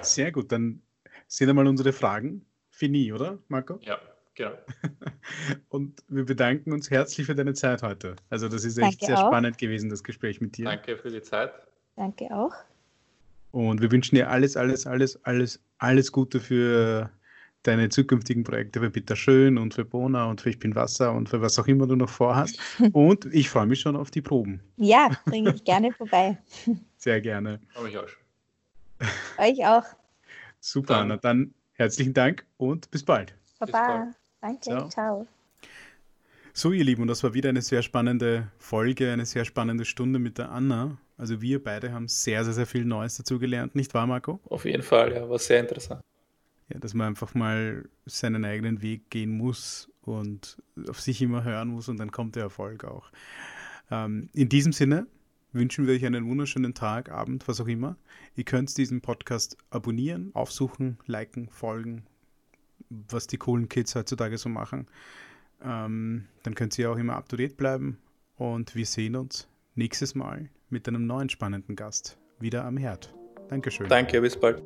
Sehr gut, dann sind einmal unsere Fragen fini, oder, Marco? Ja, genau. Und wir bedanken uns herzlich für deine Zeit heute. Also das ist echt Danke sehr auch. spannend gewesen, das Gespräch mit dir. Danke für die Zeit. Danke auch. Und wir wünschen dir alles, alles, alles, alles, alles Gute für deine zukünftigen Projekte für Peter Schön und für Bona und für Ich bin Wasser und für was auch immer du noch vorhast. Und ich freue mich schon auf die Proben. Ja, bringe ich gerne vorbei. Sehr gerne. Freue mich auch schon. Euch auch. Super, dann. Anna. Dann herzlichen Dank und bis bald. Baba. Danke. Ciao. Ciao. So, ihr Lieben, und das war wieder eine sehr spannende Folge, eine sehr spannende Stunde mit der Anna. Also wir beide haben sehr, sehr, sehr viel Neues dazu gelernt, nicht wahr, Marco? Auf jeden Fall, ja, war sehr interessant. Ja, dass man einfach mal seinen eigenen Weg gehen muss und auf sich immer hören muss und dann kommt der Erfolg auch. Ähm, in diesem Sinne wünschen wir euch einen wunderschönen Tag, Abend, was auch immer. Ihr könnt diesen Podcast abonnieren, aufsuchen, liken, folgen, was die coolen Kids heutzutage so machen. Ähm, dann könnt ihr auch immer up to date bleiben und wir sehen uns nächstes Mal mit einem neuen spannenden Gast wieder am Herd. Dankeschön. Danke, bis bald.